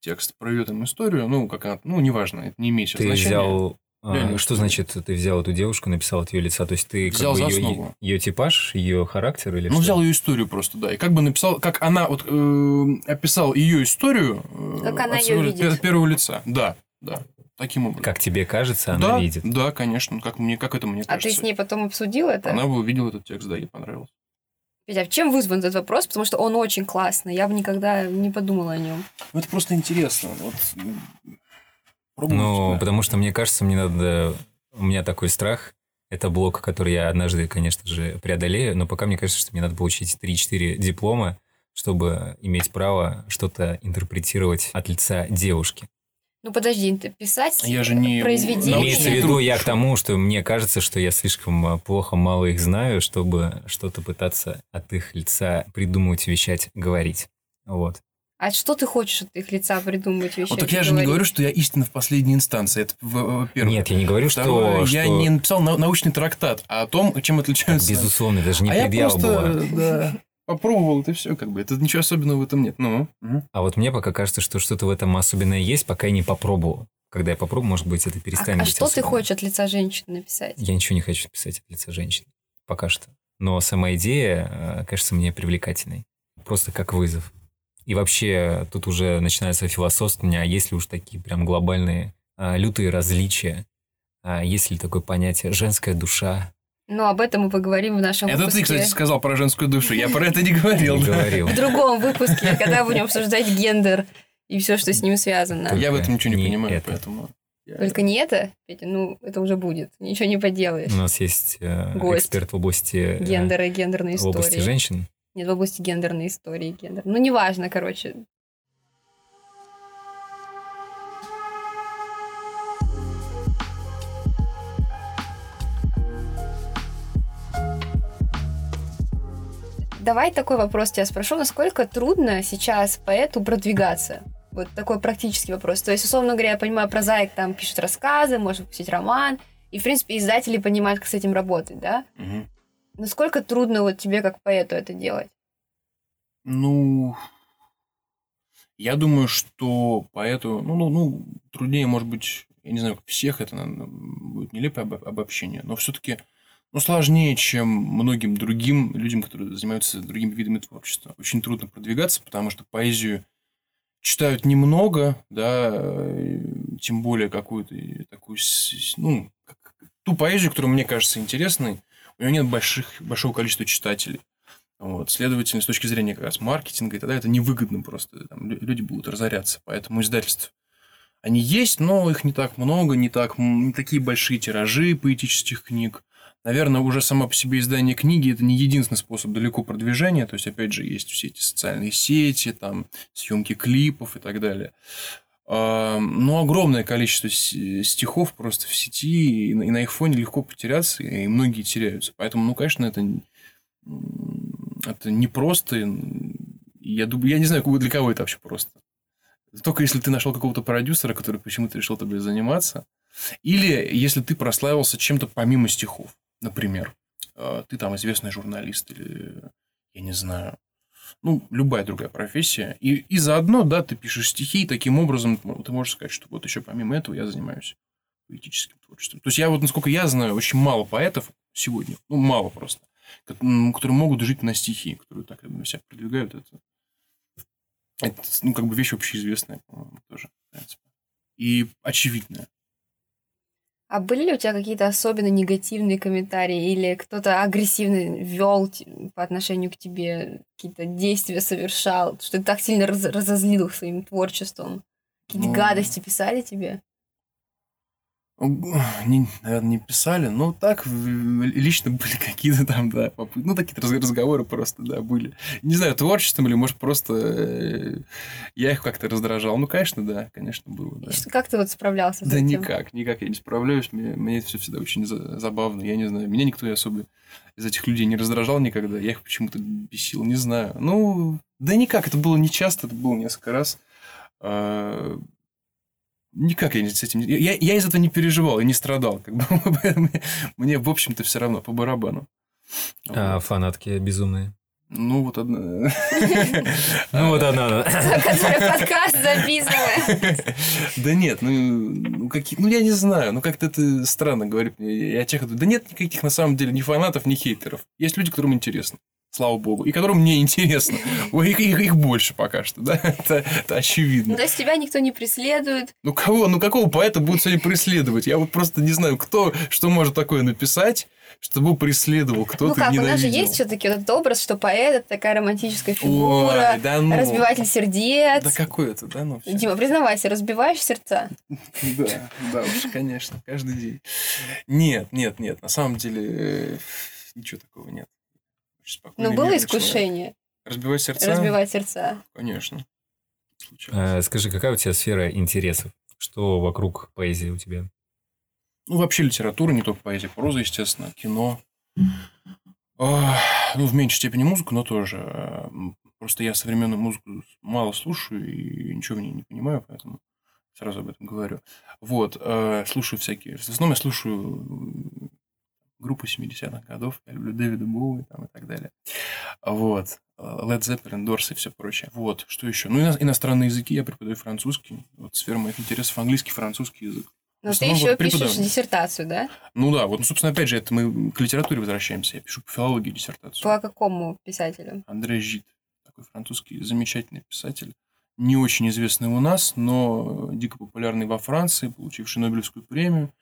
текст, про ее там историю, ну, как она, ну, неважно, это не имеет Ты значения. взял А, что значит, ты взял эту девушку, написал от ее лица? То есть ты Взял как бы за ее, основу. ее типаж, ее характер или Ну, что? взял ее историю просто, да. И как бы написал, как она вот э, описал ее историю. э, Как она от своего видит. пер- первого лица. Да, да. Таким образом. Как тебе кажется, она да, видит. Да, конечно. Как, мне, как это мне А ты кажется. с ней потом обсудил это? Она бы увидела этот текст, да, ей понравилось. Петя, чем вызван этот вопрос? Потому что он очень классный. Я бы никогда не подумала о нем. Ну, это просто интересно. Вот, м, пробовать, Ну, потому что мне кажется, мне надо... У меня такой страх. Это блок, который я однажды, конечно же, преодолею. Но пока мне кажется, что мне надо получить 3-4 диплома, чтобы иметь право что-то интерпретировать от лица девушки. Ну подожди, ты писать Я же не произведение. Имеется в виду я к тому, что мне кажется, что я слишком а, плохо мало их знаю, чтобы что-то пытаться от их лица придумывать, вещать, говорить. Вот. А что ты хочешь от их лица придумать вещи? Вот так я же не говорю, что я истина в последней инстанции. Это в- во-первых. Нет, я не говорю, Второе, что... я что- не написал нау- научный трактат о том, чем Так, отличаются... безусловно, даже не а я предъява просто, была. да, попробовал, это все, как бы. Это ничего особенного в этом нет. Ну. А вот мне пока кажется, что что-то в этом особенное есть, пока я не попробовал. Когда я попробую, может быть, это А, перестанет а быть что ты особенным. хочешь от лица женщины написать? Я ничего не хочу писать от лица женщины. Пока что. Но сама идея э, кажется мне привлекательной. Просто как вызов. И вообще, тут уже начинается философствование, а есть ли уж такие прям глобальные а, лютые различия? А есть ли такое понятие «женская душа»? Ну, об этом мы поговорим в нашем Это выпуске. ты, кстати, сказал про женскую душу. Я про это не говорил. Не говорил. В другом выпуске, когда будем обсуждать гендер и все, что с ним связано. Я в этом ничего не Не понимаю, это. поэтому... я- Только не это, Петя, ну, это уже будет. Ничего не поделаешь. У нас есть э, Гость. эксперт в области, э, Гендера и гендерной в области истории. женщин. Нет, в области гендерной истории гендер. Ну, неважно, короче. Давай такой вопрос тебя спрошу. Насколько трудно сейчас поэту продвигаться? Вот такой практический вопрос. То есть, условно говоря, я понимаю, прозаик там пишет рассказы, может выпустить роман, и, в принципе, издатели понимают, как с этим работать, да? Мгм. Насколько трудно вот тебе, как поэту, это делать? Ну, я думаю, что поэту, ну, ну, ну, труднее, может быть, я не знаю, как всех это наверное, будет нелепое обо- обобщение, но все-таки, ну, сложнее, чем многим другим людям, которые занимаются другими видами творчества. Очень трудно продвигаться, потому что поэзию читают немного, да, э, тем более какую-то такую, ну, ту поэзию, которая мне кажется интересной, у нее нет больших, большого количества читателей. Вот, следовательно, с точки зрения как раз маркетинга, и тогда это невыгодно просто. Там лю- люди будут разоряться. Поэтому издательства, они есть, но их не так много, не, так, не такие большие тиражи поэтических книг. Наверное, уже само по себе издание книги – это не единственный способ далеко продвижения. То есть, опять же, есть все эти социальные сети, там, съемки клипов и так далее. А, Но огромное количество стихов просто в сети, и на их фоне легко потеряться, и многие теряются. Поэтому, ну, конечно, это это не просто. Я думаю, я не знаю, для кого это вообще просто. Только если ты нашел какого-то продюсера, который почему-то решил тобой заниматься. Или если ты прославился чем-то помимо стихов. Например, э, ты там известный журналист или, я не знаю, ну, любая другая профессия. И, и заодно, да, ты пишешь стихи, и таким образом ты можешь сказать, что вот еще помимо этого я занимаюсь поэтическим творчеством. То есть я вот, насколько я знаю, очень мало поэтов сегодня, ну, мало просто, которые могут жить на стихи, которые так на себя продвигают. Это, это, ну, как бы вещь общеизвестная, по-моему, тоже, в принципе. И очевидная. А были ли у тебя какие-то особенно негативные комментарии или кто-то агрессивно вел по отношению к тебе, какие-то действия совершал, что ты так сильно раз- разозлил их своим творчеством? Какие-то Ну. гадости писали тебе? Не, наверное, не писали, но так лично были какие-то там, да, попытки. Ну, такие раз- разговоры просто, да, были. Не знаю, творчеством или, может, просто э, я их как-то раздражал. Ну, конечно, да, конечно, было, да. Как ты вот справлялся с Да этим? никак, никак я не справляюсь. Мне, мне это все всегда очень за- забавно. Я не знаю, меня никто особо из этих людей не раздражал никогда. Я их почему-то бесил, не знаю. Ну, да никак, это было не часто, это было несколько раз. Никак я не- с этим... не- Я, я из этого не переживал и не страдал. Как бы, [LAUGHS] мне, мне, в общем-то, все равно, по барабану. А Вот. фанатки безумные. Ну, вот одна. [LAUGHS] Ну, вот она. [LAUGHS] Который подкаст записывает. Да нет, ну, ну, какие, ну, я не знаю, ну, как-то это странно говорить. мне. Я тех, да нет никаких, на самом деле, ни фанатов, ни хейтеров. Есть люди, которым интересно. Слава богу. И которым мне интересно. [LAUGHS] Их, их, их больше пока что, да? [LAUGHS] Это, это очевидно. Ну, То есть тебя никто не преследует. Ну кого, ну какого поэта будут сегодня преследовать? Я вот просто не знаю, кто, что может такое написать, чтобы преследовал Ну кто-то как, у нас же ненавидел. есть все-таки этот образ, что поэт это такая романтическая фигура, Ой, да ну. разбиватель сердец. Да какой это, да, ну всё. Дима, признавайся, разбиваешь сердца? [LAUGHS] Да, да уж, конечно, каждый день. Нет, нет, нет, на самом деле э, ничего такого нет. Очень спокойный, Ну, было мирный человек. искушение Разбивать сердца? разбивать сердца. Конечно. Случалось. Э, Скажи, какая у тебя сфера интересов? Что вокруг поэзии у тебя? Ну, вообще литература, не только поэзия, проза, естественно, кино. А, Ну, в меньшей степени музыку, но тоже. А, Просто я современную музыку мало слушаю и ничего в ней не понимаю, поэтому сразу об этом говорю. Вот, э, слушаю всякие... В основном я слушаю м, группы 70-х годов. Я люблю Дэвида Боуи там, и так далее. Вот. э, Led Zeppelin, Дорс и все прочее. Вот, что еще? Ну, ино- иностранные языки. Я преподаю французский. Вот сфера моих интересов английский, французский язык. Но В ты еще вот пишешь диссертацию, да? Ну да, вот, ну, собственно, опять же, это мы к литературе возвращаемся. Я пишу по филологии диссертацию. По какому писателю? Андрей Жит, такой французский замечательный писатель. Не очень известный у нас, но дико популярный во Франции, получивший Нобелевскую премию,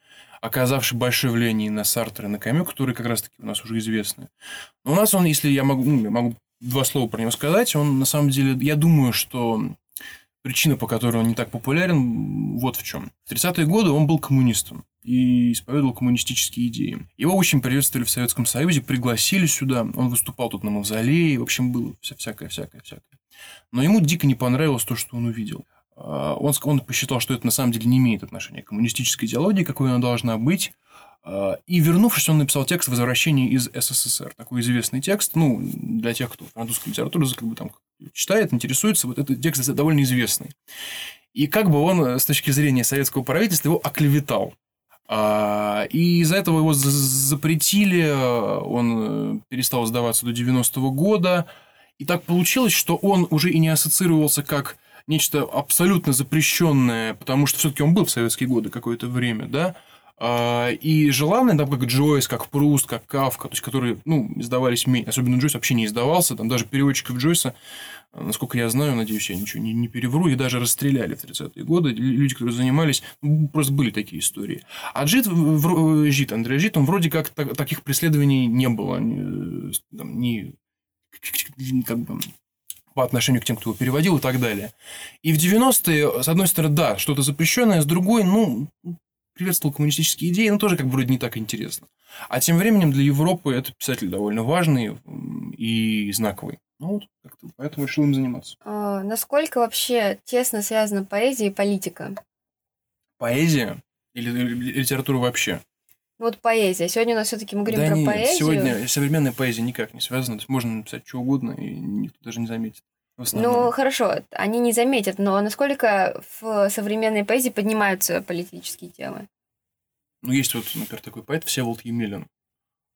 оказавший большое влияние на Сартра и на Камю, которые как раз-таки у нас уже известны. Но у нас он, если я могу, ну, я могу два слова про него сказать, он на самом деле, я думаю, что причина, по которой он не так популярен, вот в чем. В 30-е годы он был коммунистом и исповедовал коммунистические идеи. Его очень приветствовали в Советском Союзе, пригласили сюда, он выступал тут на Мавзолее, в общем, было вся- всякое, всякое, всякое. Но ему дико не понравилось то, что он увидел. А, Он, он посчитал, что это на самом деле не имеет отношения к коммунистической идеологии, какой она должна быть. А, И вернувшись, он написал текст «Возвращение из СССР». Такой известный текст. Ну, для тех, кто французскую литературу как бы там читает, интересуется, вот этот текст довольно известный. И как бы он э, с точки зрения советского правительства его оклеветал. А, И из-за этого его за- запретили, э, он э, перестал сдаваться до 90-го года. И так получилось, что он уже и не ассоциировался как нечто абсолютно запрещенное, потому что все-таки он был в советские годы какое-то время, да, А, и желанные, там, как Джойс, как Пруст, как Кавка, то есть, которые, ну, издавались меньше, особенно Джойс вообще не издавался, там даже переводчиков Джойса, насколько я знаю, надеюсь, я ничего не, не перевру, и даже расстреляли в 30-е годы, Лю- люди, которые занимались, ну, просто были такие истории. А Джит, в- Жит, Андрей Жит, он вроде как так- таких преследований не было, ни, э, там, ни как бы по отношению к тем, кто его переводил и так далее. И в 90-е, с одной стороны, да, что-то запрещенное, с другой, ну, приветствовал коммунистические идеи, но тоже как бы вроде не так интересно. А тем временем для Европы это писатель довольно важный и знаковый. Ну вот, как-то поэтому решил им заниматься. А, насколько вообще тесно связана поэзия и политика? Поэзия или ли- литература вообще? Ну, Вот поэзия. Сегодня у нас все-таки мы говорим да про нет, поэзию. сегодня современная поэзия никак не связана. То есть можно написать что угодно, и никто даже не заметит. Ну, хорошо, они не заметят, но насколько в современной поэзии поднимаются политические темы? Ну, есть вот, например, такой поэт Всеволод Емелин.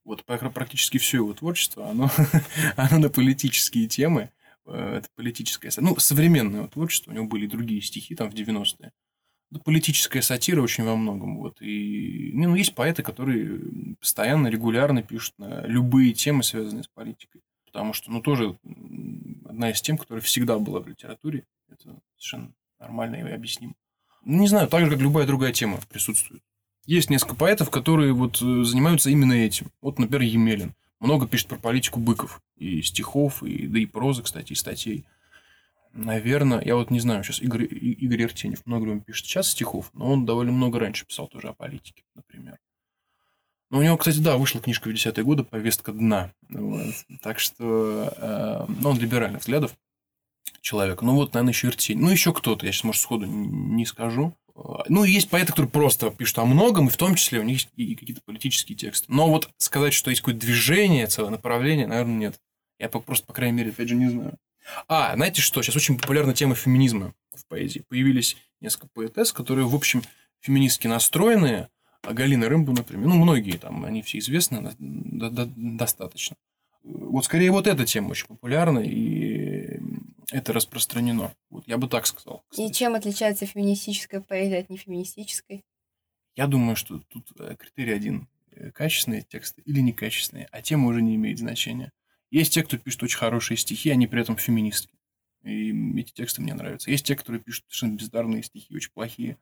Вот пр- практически все его творчество, оно, [LAUGHS] оно на политические темы. Э, Это политическое... Ну, современное творчество, у него были другие стихи там в 90-е. Это политическая сатира очень во многом. Вот. И ну, есть поэты, которые постоянно, регулярно пишут на любые темы, связанные с политикой. Потому что, ну, тоже одна из тем, которая всегда была в литературе. Это совершенно нормально и объяснимо. Ну, не знаю, так же, как любая другая тема присутствует. Есть несколько поэтов, которые вот э, занимаются именно этим. Вот, например, Емелин. Много пишет про политику Быков. И стихов, и, да и прозы, кстати, и статей. Наверное, я вот не знаю, сейчас Игорь, Игорь Ертенев много он пишет сейчас стихов, но он довольно много раньше писал тоже о политике, например. Но у него, кстати, да, вышла книжка в 10-е годы «Повестка дна». Вот. Так что э, ну, он либеральных взглядов человек. Ну вот, наверное, еще Ертень. Ну, еще кто-то, я сейчас, может, сходу не скажу. Э, Ну, есть поэты, которые просто пишут о многом, и в том числе у них есть и какие-то политические тексты. Но вот сказать, что есть какое-то движение, целое направление, наверное, нет. Я просто, по крайней мере, опять же, не знаю. А, знаете что? Сейчас очень популярна тема феминизма в поэзии. Появились несколько поэтесс, которые, в общем, феминистски настроенные. А Галина Рымбу, например, ну, многие там, они все известны до- до- достаточно. вот скорее вот эта тема очень популярна, и это распространено. Вот я бы так сказал. И чем отличается феминистическая поэзия от нефеминистической? Я думаю, что тут э, критерий один. Э, качественные тексты или некачественные, а тема уже не имеет значения. Есть те, кто пишет очень хорошие стихи, они при этом феминистки. И эти тексты мне нравятся. Есть те, которые пишут совершенно бездарные стихи, очень плохие,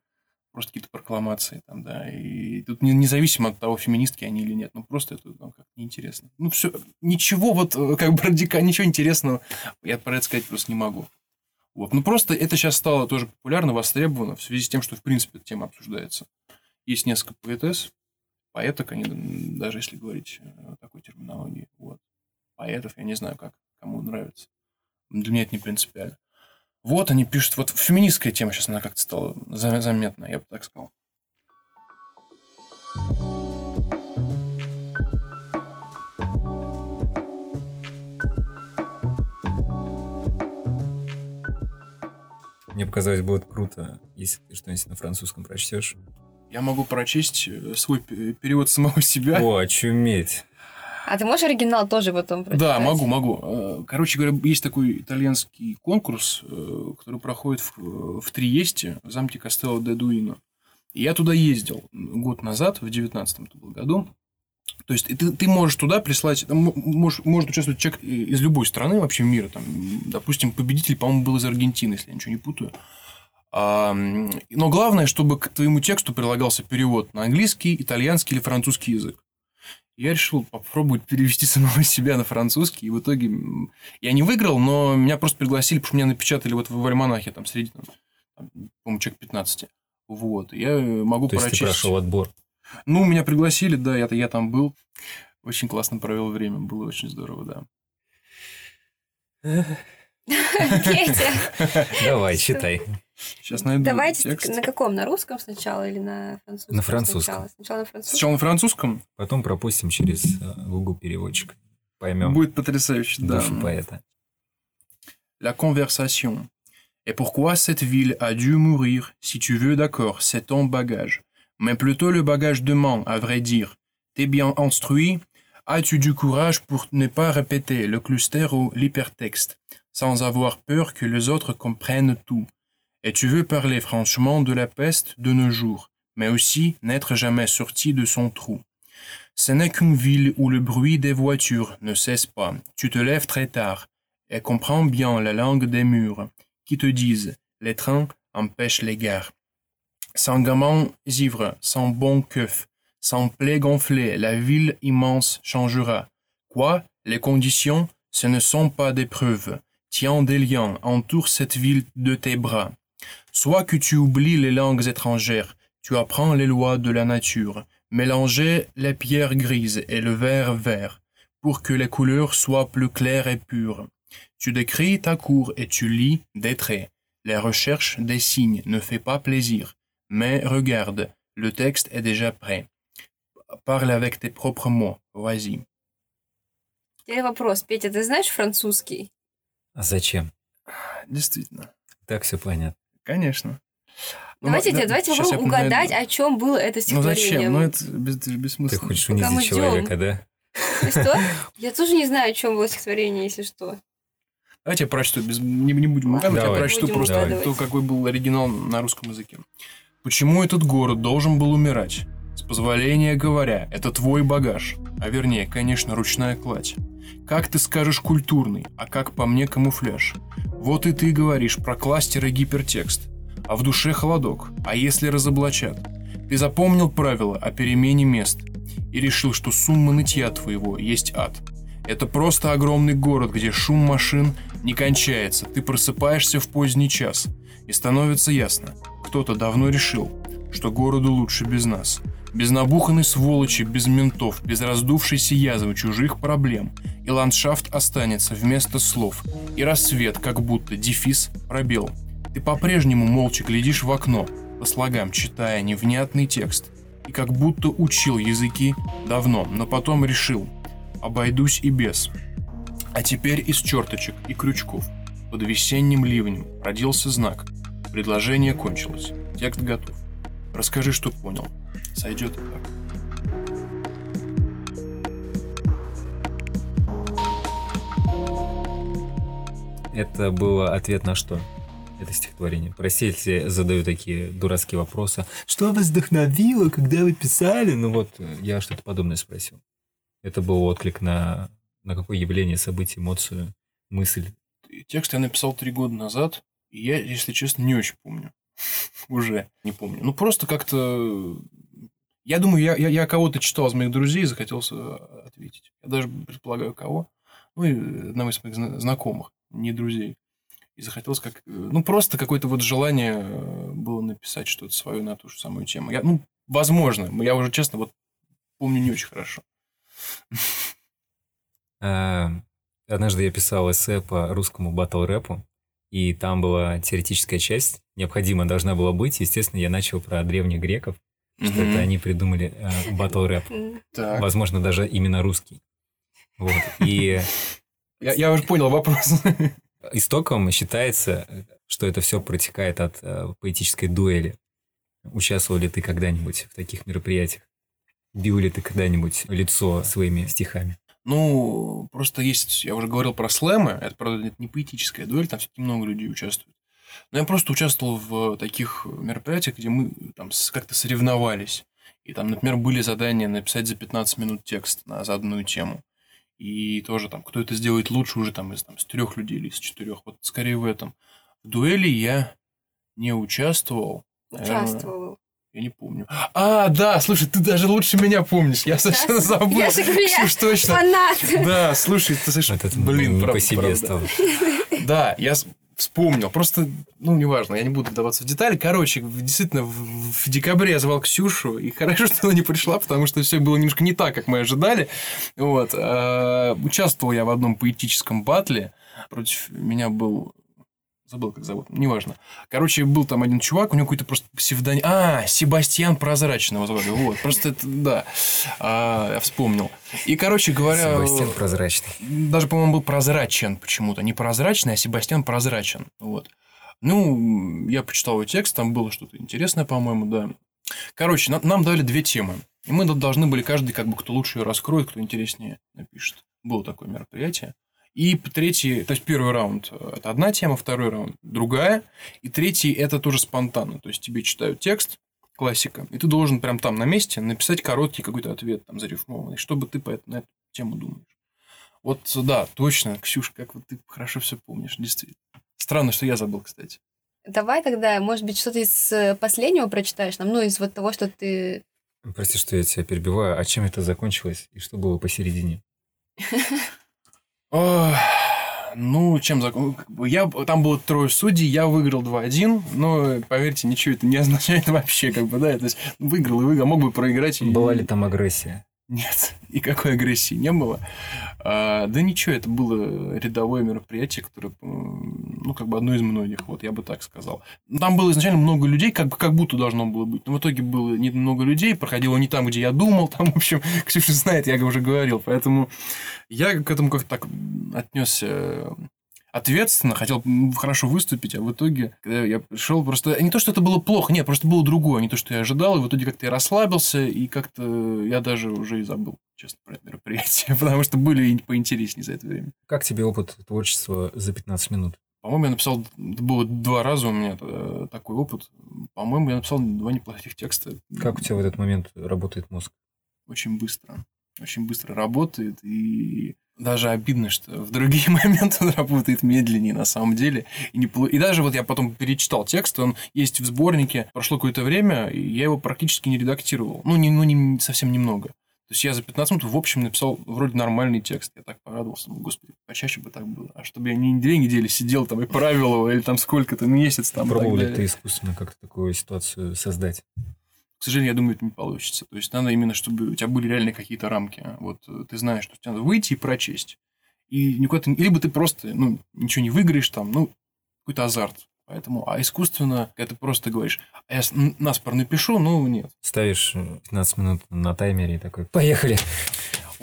просто какие-то прокламации там, да. И тут независимо от того, феминистки они или нет, ну просто это ну, как неинтересно. Ну все, ничего вот э, как бы радикально, ничего интересного я про это сказать просто не могу. Вот. Ну просто это сейчас стало тоже популярно, востребовано в связи с тем, что в принципе эта тема обсуждается. Есть несколько поэтесс, поэток, они, даже если говорить э, такой терминологии, вот. Поэтов, я не знаю, как, кому нравится. Для меня это не принципиально. Вот они пишут, вот феминистская тема сейчас, она как-то стала заметна, я бы так сказал. Мне показалось, будет круто, если ты что-нибудь на французском прочтешь. Я могу прочесть э, свой перевод самого себя. О, очуметь. А ты можешь оригинал тоже потом прочитать? Да, могу, могу. Э, короче говоря, есть такой итальянский конкурс, э, который проходит в, в Триесте, в замке Кастелло де Дуино. И я туда ездил год назад, в 19 году. То есть ты, ты можешь туда прислать, может, может участвовать человек из любой страны вообще мира. Там, допустим, победитель, по-моему, был из Аргентины, если я ничего не путаю. Но главное, чтобы к твоему тексту прилагался перевод на английский, итальянский или французский язык. Я решил попробовать перевести самого [LAUGHS] себя на французский, и в итоге я не выиграл, но меня просто пригласили, потому что меня напечатали вот в альманахе, там, среди, там, по-моему, человек 15. Вот, я могу То прочесть... есть ты прошел отбор? Ну, меня пригласили, да, я, я там был. Очень классно провел время, было очень здорово, да. [LAUGHS] Петя! [LAUGHS] Давай, читай. Сейчас найду Давайте текст. на каком? На русском сначала или на французском? На французском. Сначала, сначала на французском. Сначала на французском. Потом пропустим через э, Google переводчик. Поймем Будет потрясающе, да. душу поэта. La conversation. Et pourquoi cette ville a dû mourir Si tu veux, d'accord, c'est ton bagage. Mais plutôt le bagage de man, à vrai dire. T'es bien instruit As-tu du courage pour ne pas répéter le cluster ou l'hypertexte, sans avoir peur que les autres comprennent tout Et tu veux parler franchement de la peste de nos jours, mais aussi n'être jamais sorti de son trou. Ce n'est qu'une ville où le bruit des voitures ne cesse pas. Tu te lèves très tard et comprends bien la langue des murs, qui te disent les trains empêchent les gares. Sans gamin ivre, sans bon keuf, sans plaie gonflée, la ville immense changera. Quoi? Les conditions? Ce ne sont pas des preuves. Tiens des liens, entoure cette ville de tes bras. Soit que tu oublies les langues étrangères, tu apprends les lois de la nature, mélanger les pierres grises et le verre vert, pour que les couleurs soient plus claires et pures. Tu décris ta cour et tu lis des traits. Les recherches des signes ne fait pas plaisir, mais regarde, le texte est déjà prêt. Parle avec tes propres mots, vas-y. Теперь вопрос. Петя, ты знаешь французский? А зачем? Действительно. Так все понятно. Конечно. Ну, Давайте, да, давайте я попробуем угадать, о чем было это Ну стихотворение. зачем? Ну это без- это же Ты бессмысленно. хочешь унизить человека, да? Что? [LAUGHS] Я тоже не знаю, о чем было стихотворение, если что. Давайте я прочту, без... не, не будем угадывать, я Давай. прочту Будем просто угадывать. то, какой был оригинал на русском языке. Почему этот город должен был умирать? С позволения говоря, это твой багаж, а вернее, конечно, ручная кладь. Как ты скажешь культурный, а как по мне камуфляж? Вот и ты говоришь про кластер и гипертекст, а в душе холодок, а если разоблачат? Ты запомнил правила о перемене мест и решил, что сумма нытья твоего есть ад. Это просто огромный город, где шум машин не кончается. Ты просыпаешься в поздний час, и становится ясно, кто-то давно решил, что городу лучше без нас. Без набуханной сволочи, без ментов, без раздувшейся язвы чужих проблем. И ландшафт останется вместо слов. И рассвет, как будто дефис, пробел. Ты по-прежнему молча глядишь в окно, по слогам читая невнятный текст. И как будто учил языки давно, но потом решил, обойдусь и без. А теперь из черточек и крючков под весенним ливнем родился знак. Предложение кончилось. Текст готов. Расскажи, что понял. Сойдет и так. это было ответ на что? Это стихотворение. Простите, задаю такие дурацкие вопросы. Что вас вдохновило, когда вы писали? Ну вот, я что-то подобное спросил. Это был отклик на, на какое явление, событие, эмоцию, мысль. Текст я написал три года назад, и я, если честно, не очень помню. [LAUGHS] Уже не помню. Ну, просто как-то... Я думаю, я, я, я кого-то читал из моих друзей и захотелось э, ответить. Я даже предполагаю, кого. Ну, и одного из моих зна- знакомых, не друзей. И захотелось как... э, Ну, просто какое-то вот желание э, было написать что-то свое на ту же самую тему. Я, ну, возможно. Я уже, честно, вот помню не очень хорошо. Однажды я писал эссе по русскому батл-рэпу, и там была теоретическая часть, необходимо должна была быть. Естественно, я начал про древних греков, что Мгм. это они придумали батл-рэп. М, Так. Возможно, даже именно русский. Вот. И Я, я уже понял вопрос. истоком считается, что это все протекает от э, поэтической дуэли. Участвовал ли ты когда-нибудь в таких мероприятиях? Бил ли ты когда-нибудь лицо своими стихами? Ну, просто есть, я уже говорил про слэмы, это, правда, это не поэтическая дуэль, там все-таки много людей участвует. Но я просто участвовал в таких мероприятиях, где мы там как-то соревновались. И там, например, были задания написать за 15 минут текст на заданную тему. И тоже там, кто это сделает лучше уже там из там, с трех людей или из четырех. Вот скорее в этом. В дуэли я не участвовал. Участвовал. Я не помню. А, да, слушай, ты даже лучше меня помнишь. Я совершенно забыл. Я же говорю, я Ксюш, точно. Фанат. Да, слушай, ты слышишь, Вот это блин, не правда, по себе правда. стало. Да, я вспомнил. Просто, ну, неважно, я не буду вдаваться в детали. Короче, действительно, в, в декабре я звал Ксюшу, и хорошо, [LAUGHS] что она не пришла, потому что все было немножко не так, как мы ожидали. Вот. а, Участвовал я в одном поэтическом батле. Против меня был Забыл, как зовут. Неважно. Короче, был там один чувак, у него какой-то просто псевдоним. А, Себастьян Прозрачный его звали. Вот. Просто это, да. А, я вспомнил. И, короче говоря... Себастьян прозрачный. Даже, по-моему, был прозрачен почему-то. Не прозрачный, а Себастьян прозрачен. Вот. Ну, я почитал его текст, там было что-то интересное, по-моему, да. Короче, на- нам дали две темы. И мы должны были каждый, как бы, кто лучше ее раскроет, кто интереснее напишет. Было такое мероприятие. И третий, то есть первый раунд э, это одна тема, второй раунд другая, и третий это тоже спонтанно. То есть тебе читают текст, классика, и ты должен прям там на месте написать короткий какой-то ответ, там, зарифмованный, что бы ты по эт- на эту тему думаешь. Вот, да, точно, Ксюша, как вот ты хорошо все помнишь, действительно. Странно, что я забыл, кстати. Давай тогда, может быть, что-то из э, последнего прочитаешь нам, ну, из вот того, что ты... Прости, что я тебя перебиваю. А чем это закончилось? И что было посередине? [LAUGHS] Ну, чем закон... бы Я... Там было трое судей, я выиграл 2-1, но, поверьте, ничего это не означает [LAUGHS] вообще, как бы, да, то есть выиграл и выиграл, мог бы проиграть. и- Была ли там агрессия? Нет, [LAUGHS] никакой агрессии не было. А, да ничего, это было рядовое мероприятие, которое, ну, как бы одно из многих, вот я бы так сказал. Там было изначально много людей, как, как будто должно было быть. Но в итоге было не много людей, проходило не там, где я думал. Там, [LAUGHS] в общем, Ксюша знает, я уже говорил. Поэтому я к этому как-то так отнесся ответственно, хотел хорошо выступить, а в итоге, когда я пришел, просто не то, что это было плохо, нет, просто было другое, не то, что я ожидал, и в итоге как-то я расслабился, и как-то я даже уже и забыл, честно, про это мероприятие, [LAUGHS] потому что были и поинтереснее за это время. Как тебе опыт творчества за 15 минут? По-моему, я написал, это было два раза у меня э, такой опыт. По-моему, я написал два неплохих текста. Как у тебя в этот момент работает мозг? Очень быстро. Очень быстро работает. И даже обидно, что в другие [LAUGHS] моменты он работает медленнее на самом деле. И, не, полу- и даже вот я потом перечитал текст, он есть в сборнике. Прошло какое-то время, и я его практически не редактировал. Ну, не, ну не, совсем немного. То есть я за 15 минут в общем написал вроде нормальный текст. Я так порадовался. Думаю, господи, почаще бы так было. А чтобы я не две недели сидел там и правил его, или там сколько-то месяц там. и так Пробовал ли далее. ты искусственно как-то такую ситуацию создать? К сожалению, я думаю, это не получится. То есть надо именно, чтобы у тебя были реально какие-то рамки. Вот э, ты знаешь, что тебе надо выйти и прочесть. И никуда ты... Либо ты просто ну, ничего не выиграешь там, ну, какой-то азарт. Поэтому, а искусственно, когда ты просто говоришь, а я наспор напишу, ну, нет. Ставишь э, 15 минут на таймере и такой, поехали.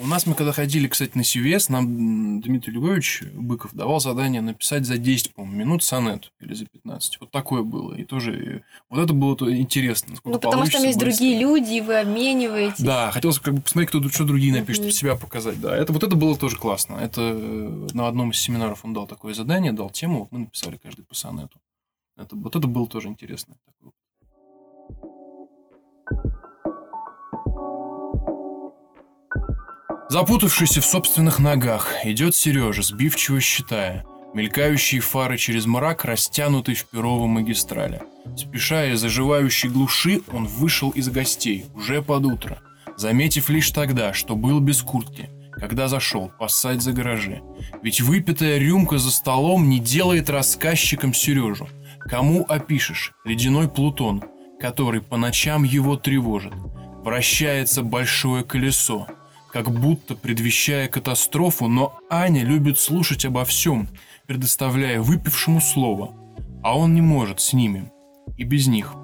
У нас мы когда ходили, кстати, на CVS, нам Дмитрий Львович Быков давал задание написать за 10, по-моему, минут сонет или за 15. Вот такое было. И тоже вот это было то интересно. Ну, потому что там есть получится другие быстро. люди, и вы обмениваетесь. Да, хотелось как бы посмотреть, кто тут что другие напишет, Мгм. себя показать. Да, это вот это было тоже классно. Это э, на одном из семинаров он дал такое задание, дал тему, вот мы написали каждый по сонету. Это, вот это было тоже интересно. Запутавшийся в собственных ногах, идет Сережа, сбивчиво считая. Мелькающие фары через мрак, растянутый в перовом магистрале. Спеша из заживающей глуши, он вышел из гостей, уже под утро. Заметив лишь тогда, что был без куртки, когда зашел поссать за гаражи. Ведь выпитая рюмка за столом не делает рассказчиком Сережу. Кому опишешь ледяной Плутон, который по ночам его тревожит. Вращается большое колесо, как будто предвещая катастрофу, но Аня любит слушать обо всем, предоставляя выпившему слово, а он не может с ними и без них.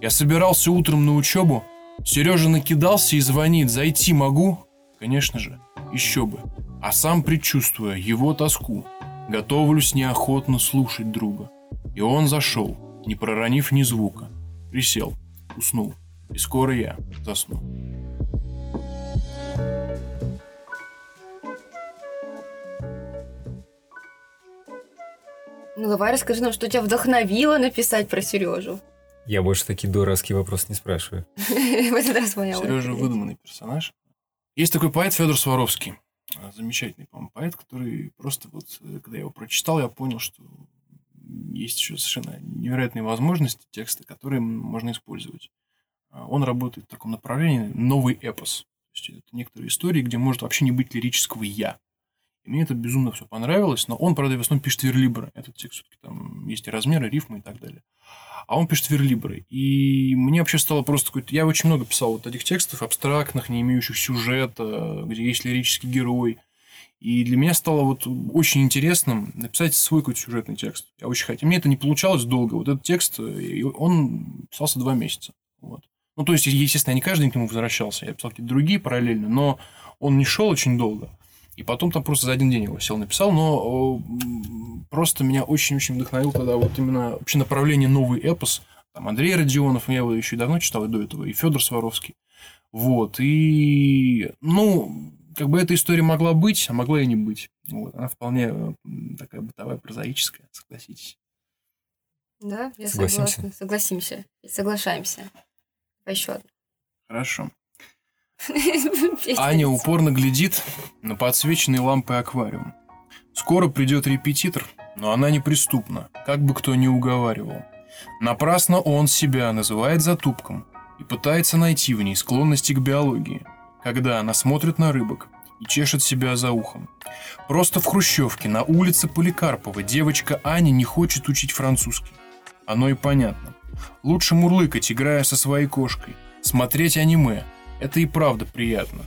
Я собирался утром на учебу, Сережа накидался и звонит, зайти могу? Конечно же, еще бы. А сам предчувствуя его тоску, готовлюсь неохотно слушать друга. И он зашел, не проронив ни звука, присел, уснул, и скоро я засну. Ну, давай расскажи нам, что тебя вдохновило написать про Сережу. Я больше такие дурацкие вопросы не спрашиваю. В этот раз моя Сережа выдуманный персонаж. Есть такой поэт Федор Сваровский. А, Замечательный, по-моему, поэт, который просто вот, э, когда я его прочитал, я понял, что есть еще совершенно невероятные возможности текста, которые можно использовать. А, Он работает в таком направлении новый эпос. То есть это некоторые истории, где может вообще не быть лирического «я». И мне это безумно все понравилось, но он, правда, в основном пишет верлибры. Этот текст все-таки там есть и размеры, рифмы и так далее. А он пишет верлибры. И мне вообще стало просто какой-то... Я очень много писал вот этих текстов абстрактных, не имеющих сюжета, где есть лирический герой. И для меня стало вот очень интересным написать свой какой-то сюжетный текст. Я очень хотел. Мне это не получалось долго. Вот этот текст, э, и он писался два месяца. Вот. Ну, то есть, естественно, я не каждый день к нему возвращался. Я писал какие-то другие параллельно, но он не шел очень долго. И потом там просто за один день его сел написал, но э, просто меня очень-очень вдохновил тогда вот именно вообще направление новый эпос. Там Андрей Родионов, я его еще и давно читал и до этого, и Федор Сваровский. Вот, и, ну, как бы эта история могла быть, а могла и не быть. Вот, она вполне э, такая бытовая, прозаическая, согласитесь. Да, я Согласимся. согласна. Согласимся. Соглашаемся. Еще одно. Хорошо. Аня упорно глядит на подсвеченный лампой аквариум. Скоро придет репетитор, но она неприступна, как бы кто ни уговаривал. Напрасно он себя называет затупком и пытается найти в ней склонности к биологии, когда она смотрит на рыбок и чешет себя за ухом. Просто в Хрущевке на улице Поликарпова девочка Аня не хочет учить французский. Оно и понятно. Лучше мурлыкать, играя со своей кошкой. Смотреть аниме. Это и правда приятно.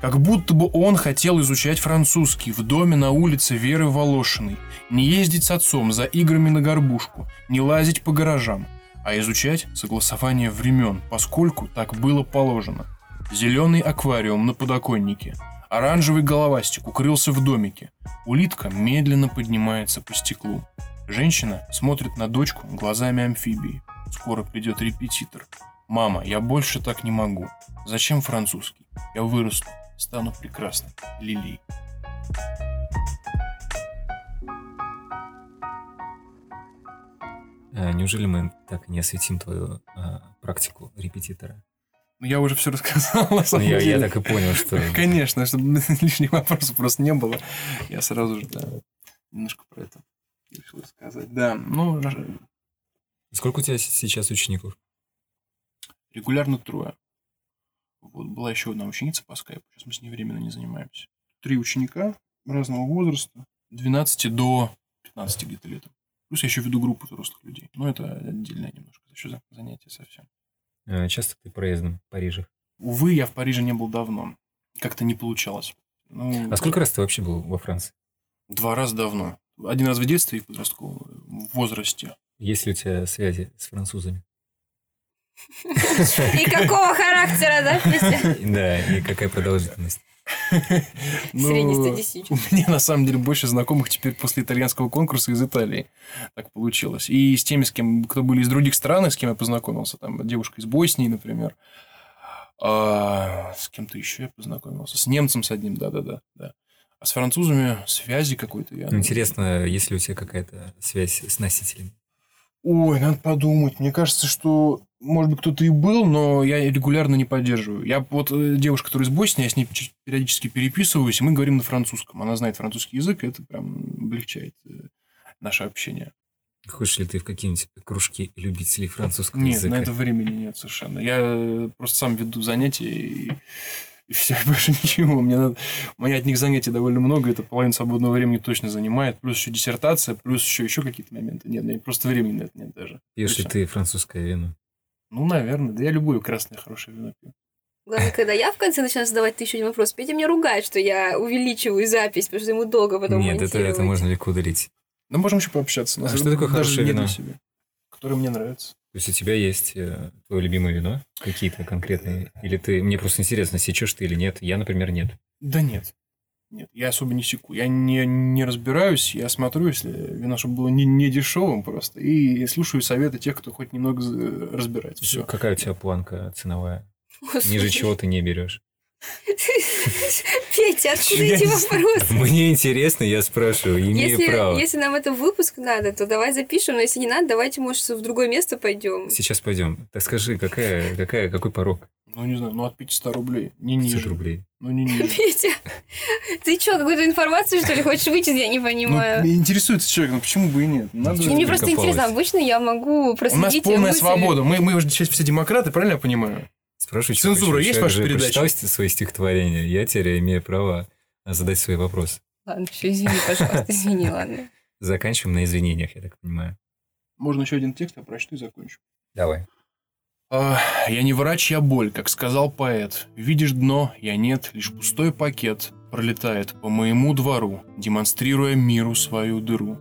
Как будто бы он хотел изучать французский в доме на улице Веры Волошиной, не ездить с отцом за играми на горбушку, не лазить по гаражам, а изучать согласование времен, поскольку так было положено. Зеленый аквариум на подоконнике, оранжевый головастик укрылся в домике, улитка медленно поднимается по стеклу. Женщина смотрит на дочку глазами амфибии. Скоро придет репетитор. «Мама, я больше так не могу. Зачем французский? Я вырасту, стану прекрасной. Лилией». А, неужели мы так и не осветим твою а, практику репетитора? Ну, я уже все рассказал, на Ну, самом я, я деле. так и понял, что... [LAUGHS] Конечно, чтобы [LAUGHS] лишних вопросов просто не было. Я сразу же, да, немножко про это решил сказать. Да, ну, Сколько у тебя сейчас учеников? Регулярно трое. Вот, была еще одна ученица по скайпу, сейчас мы с ней временно не занимаемся. Три ученика разного возраста, 12 до 15 где-то лет. Плюс я еще веду группу взрослых людей. Но это отдельное немножко еще за- занятие совсем. А, Часто ты проездом в Париже. Увы, я в Париже не был давно. Как-то не получалось. Ну, А сколько раз ты вообще был во Франции? Два раза давно. Один раз в детстве и в подростковом возрасте. Есть ли у тебя связи с французами? И какого характера, да, Петя? Да, и какая продолжительность? Ну, Среднестатистически. У меня на самом деле больше знакомых теперь после итальянского конкурса из Италии. Так получилось. И с теми, с кем, кто были из других стран, и с кем я познакомился. Там девушка из Боснии, например. А, с кем-то еще я познакомился. С немцем с одним, да-да-да. да. А с французами связи какой-то я... Ну, Интересно, есть ли у тебя какая-то связь с носителем? Ой, надо подумать. Мне кажется, что, может быть, кто-то и был, но я регулярно не поддерживаю. Я вот э, девушка, которая из Боснии, я с ней периодически переписываюсь, и мы говорим на французском. Она знает французский язык, и это прям облегчает э, наше общение. Хочешь ли ты в какие-нибудь кружки любителей французского Нет, языка? на это времени нет совершенно. Я э, просто сам веду занятия, и, и все, больше ничего. Мне надо... У меня от них занятий довольно много, это половину свободного времени точно занимает. Плюс еще диссертация, плюс еще, еще какие-то моменты. Нет, мне просто времени на это нет даже. Пьешь ли Всё. ты французское вино? Ну, наверное. Да я любое красное хорошее вино пью. Главное, когда я в конце начинаю задавать тысячу один вопрос, Петя меня ругает, что я увеличиваю запись, потому что ему долго потом Нет, это, это можно легко удалить. Да можем еще пообщаться. А что такое хорошее вино? для Которое мне нравится. То есть у тебя есть э, твое любимое вино? Какие-то конкретные? Или ты... Мне просто интересно, сечешь ты или нет? Я, например, нет. Да нет. Нет, я особо не секу. Я не, не разбираюсь, я смотрю, если вино, чтобы было не, не дешевым просто, и слушаю советы тех, кто хоть немного за- разбирается. Все. Какая у тебя планка ценовая? Господи. Ниже чего ты не берешь? Петя, откуда Я эти вопросы? Мне интересно, я спрашиваю, имею Если, право. если нам это выпуск надо, то давай запишем, но если не надо, давайте, может, в другое место пойдем. Сейчас пойдем. Так скажи, какая, какая, какой порог? Ну, не знаю, ну от 500 рублей. Не 500 ниже. рублей. Ну, не ниже. Петя, ты что, какую-то информацию, что ли, хочешь вычислить? Я не Ну, понимаю. меня интересуется человек, ну почему бы и нет? Надо... Ну, мне просто интересно, обычно я могу У проследить нас её полная мысли. свобода. Мы, мы уже сейчас все демократы, правильно я понимаю? Спрашиваю, Цензура есть в Человек вашей же передаче? прочитал свои стихотворения. Я теперь имею право задать свои вопросы. Ладно, все, извини, пожалуйста, извини, ладно. Заканчиваем на извинениях, я так понимаю. Можно еще один текст, я прочту и закончу. Давай. А, Я не врач, я боль, как сказал поэт. Видишь дно, я нет, лишь пустой пакет пролетает по моему двору, демонстрируя миру свою дыру.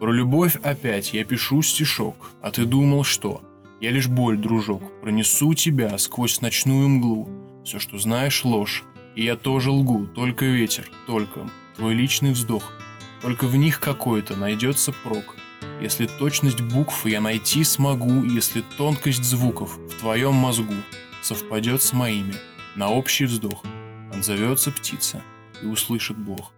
Про любовь опять я пишу стишок, а ты думал что? Я лишь боль, дружок, пронесу тебя сквозь ночную мглу. Все, что знаешь, ложь, и я тоже лгу, только ветер, только твой личный вздох. Только в них какой-то найдется прок. Если точность букв я найти смогу, если тонкость звуков в твоем мозгу совпадет с моими, на общий вздох отзовется птица и услышит Бог.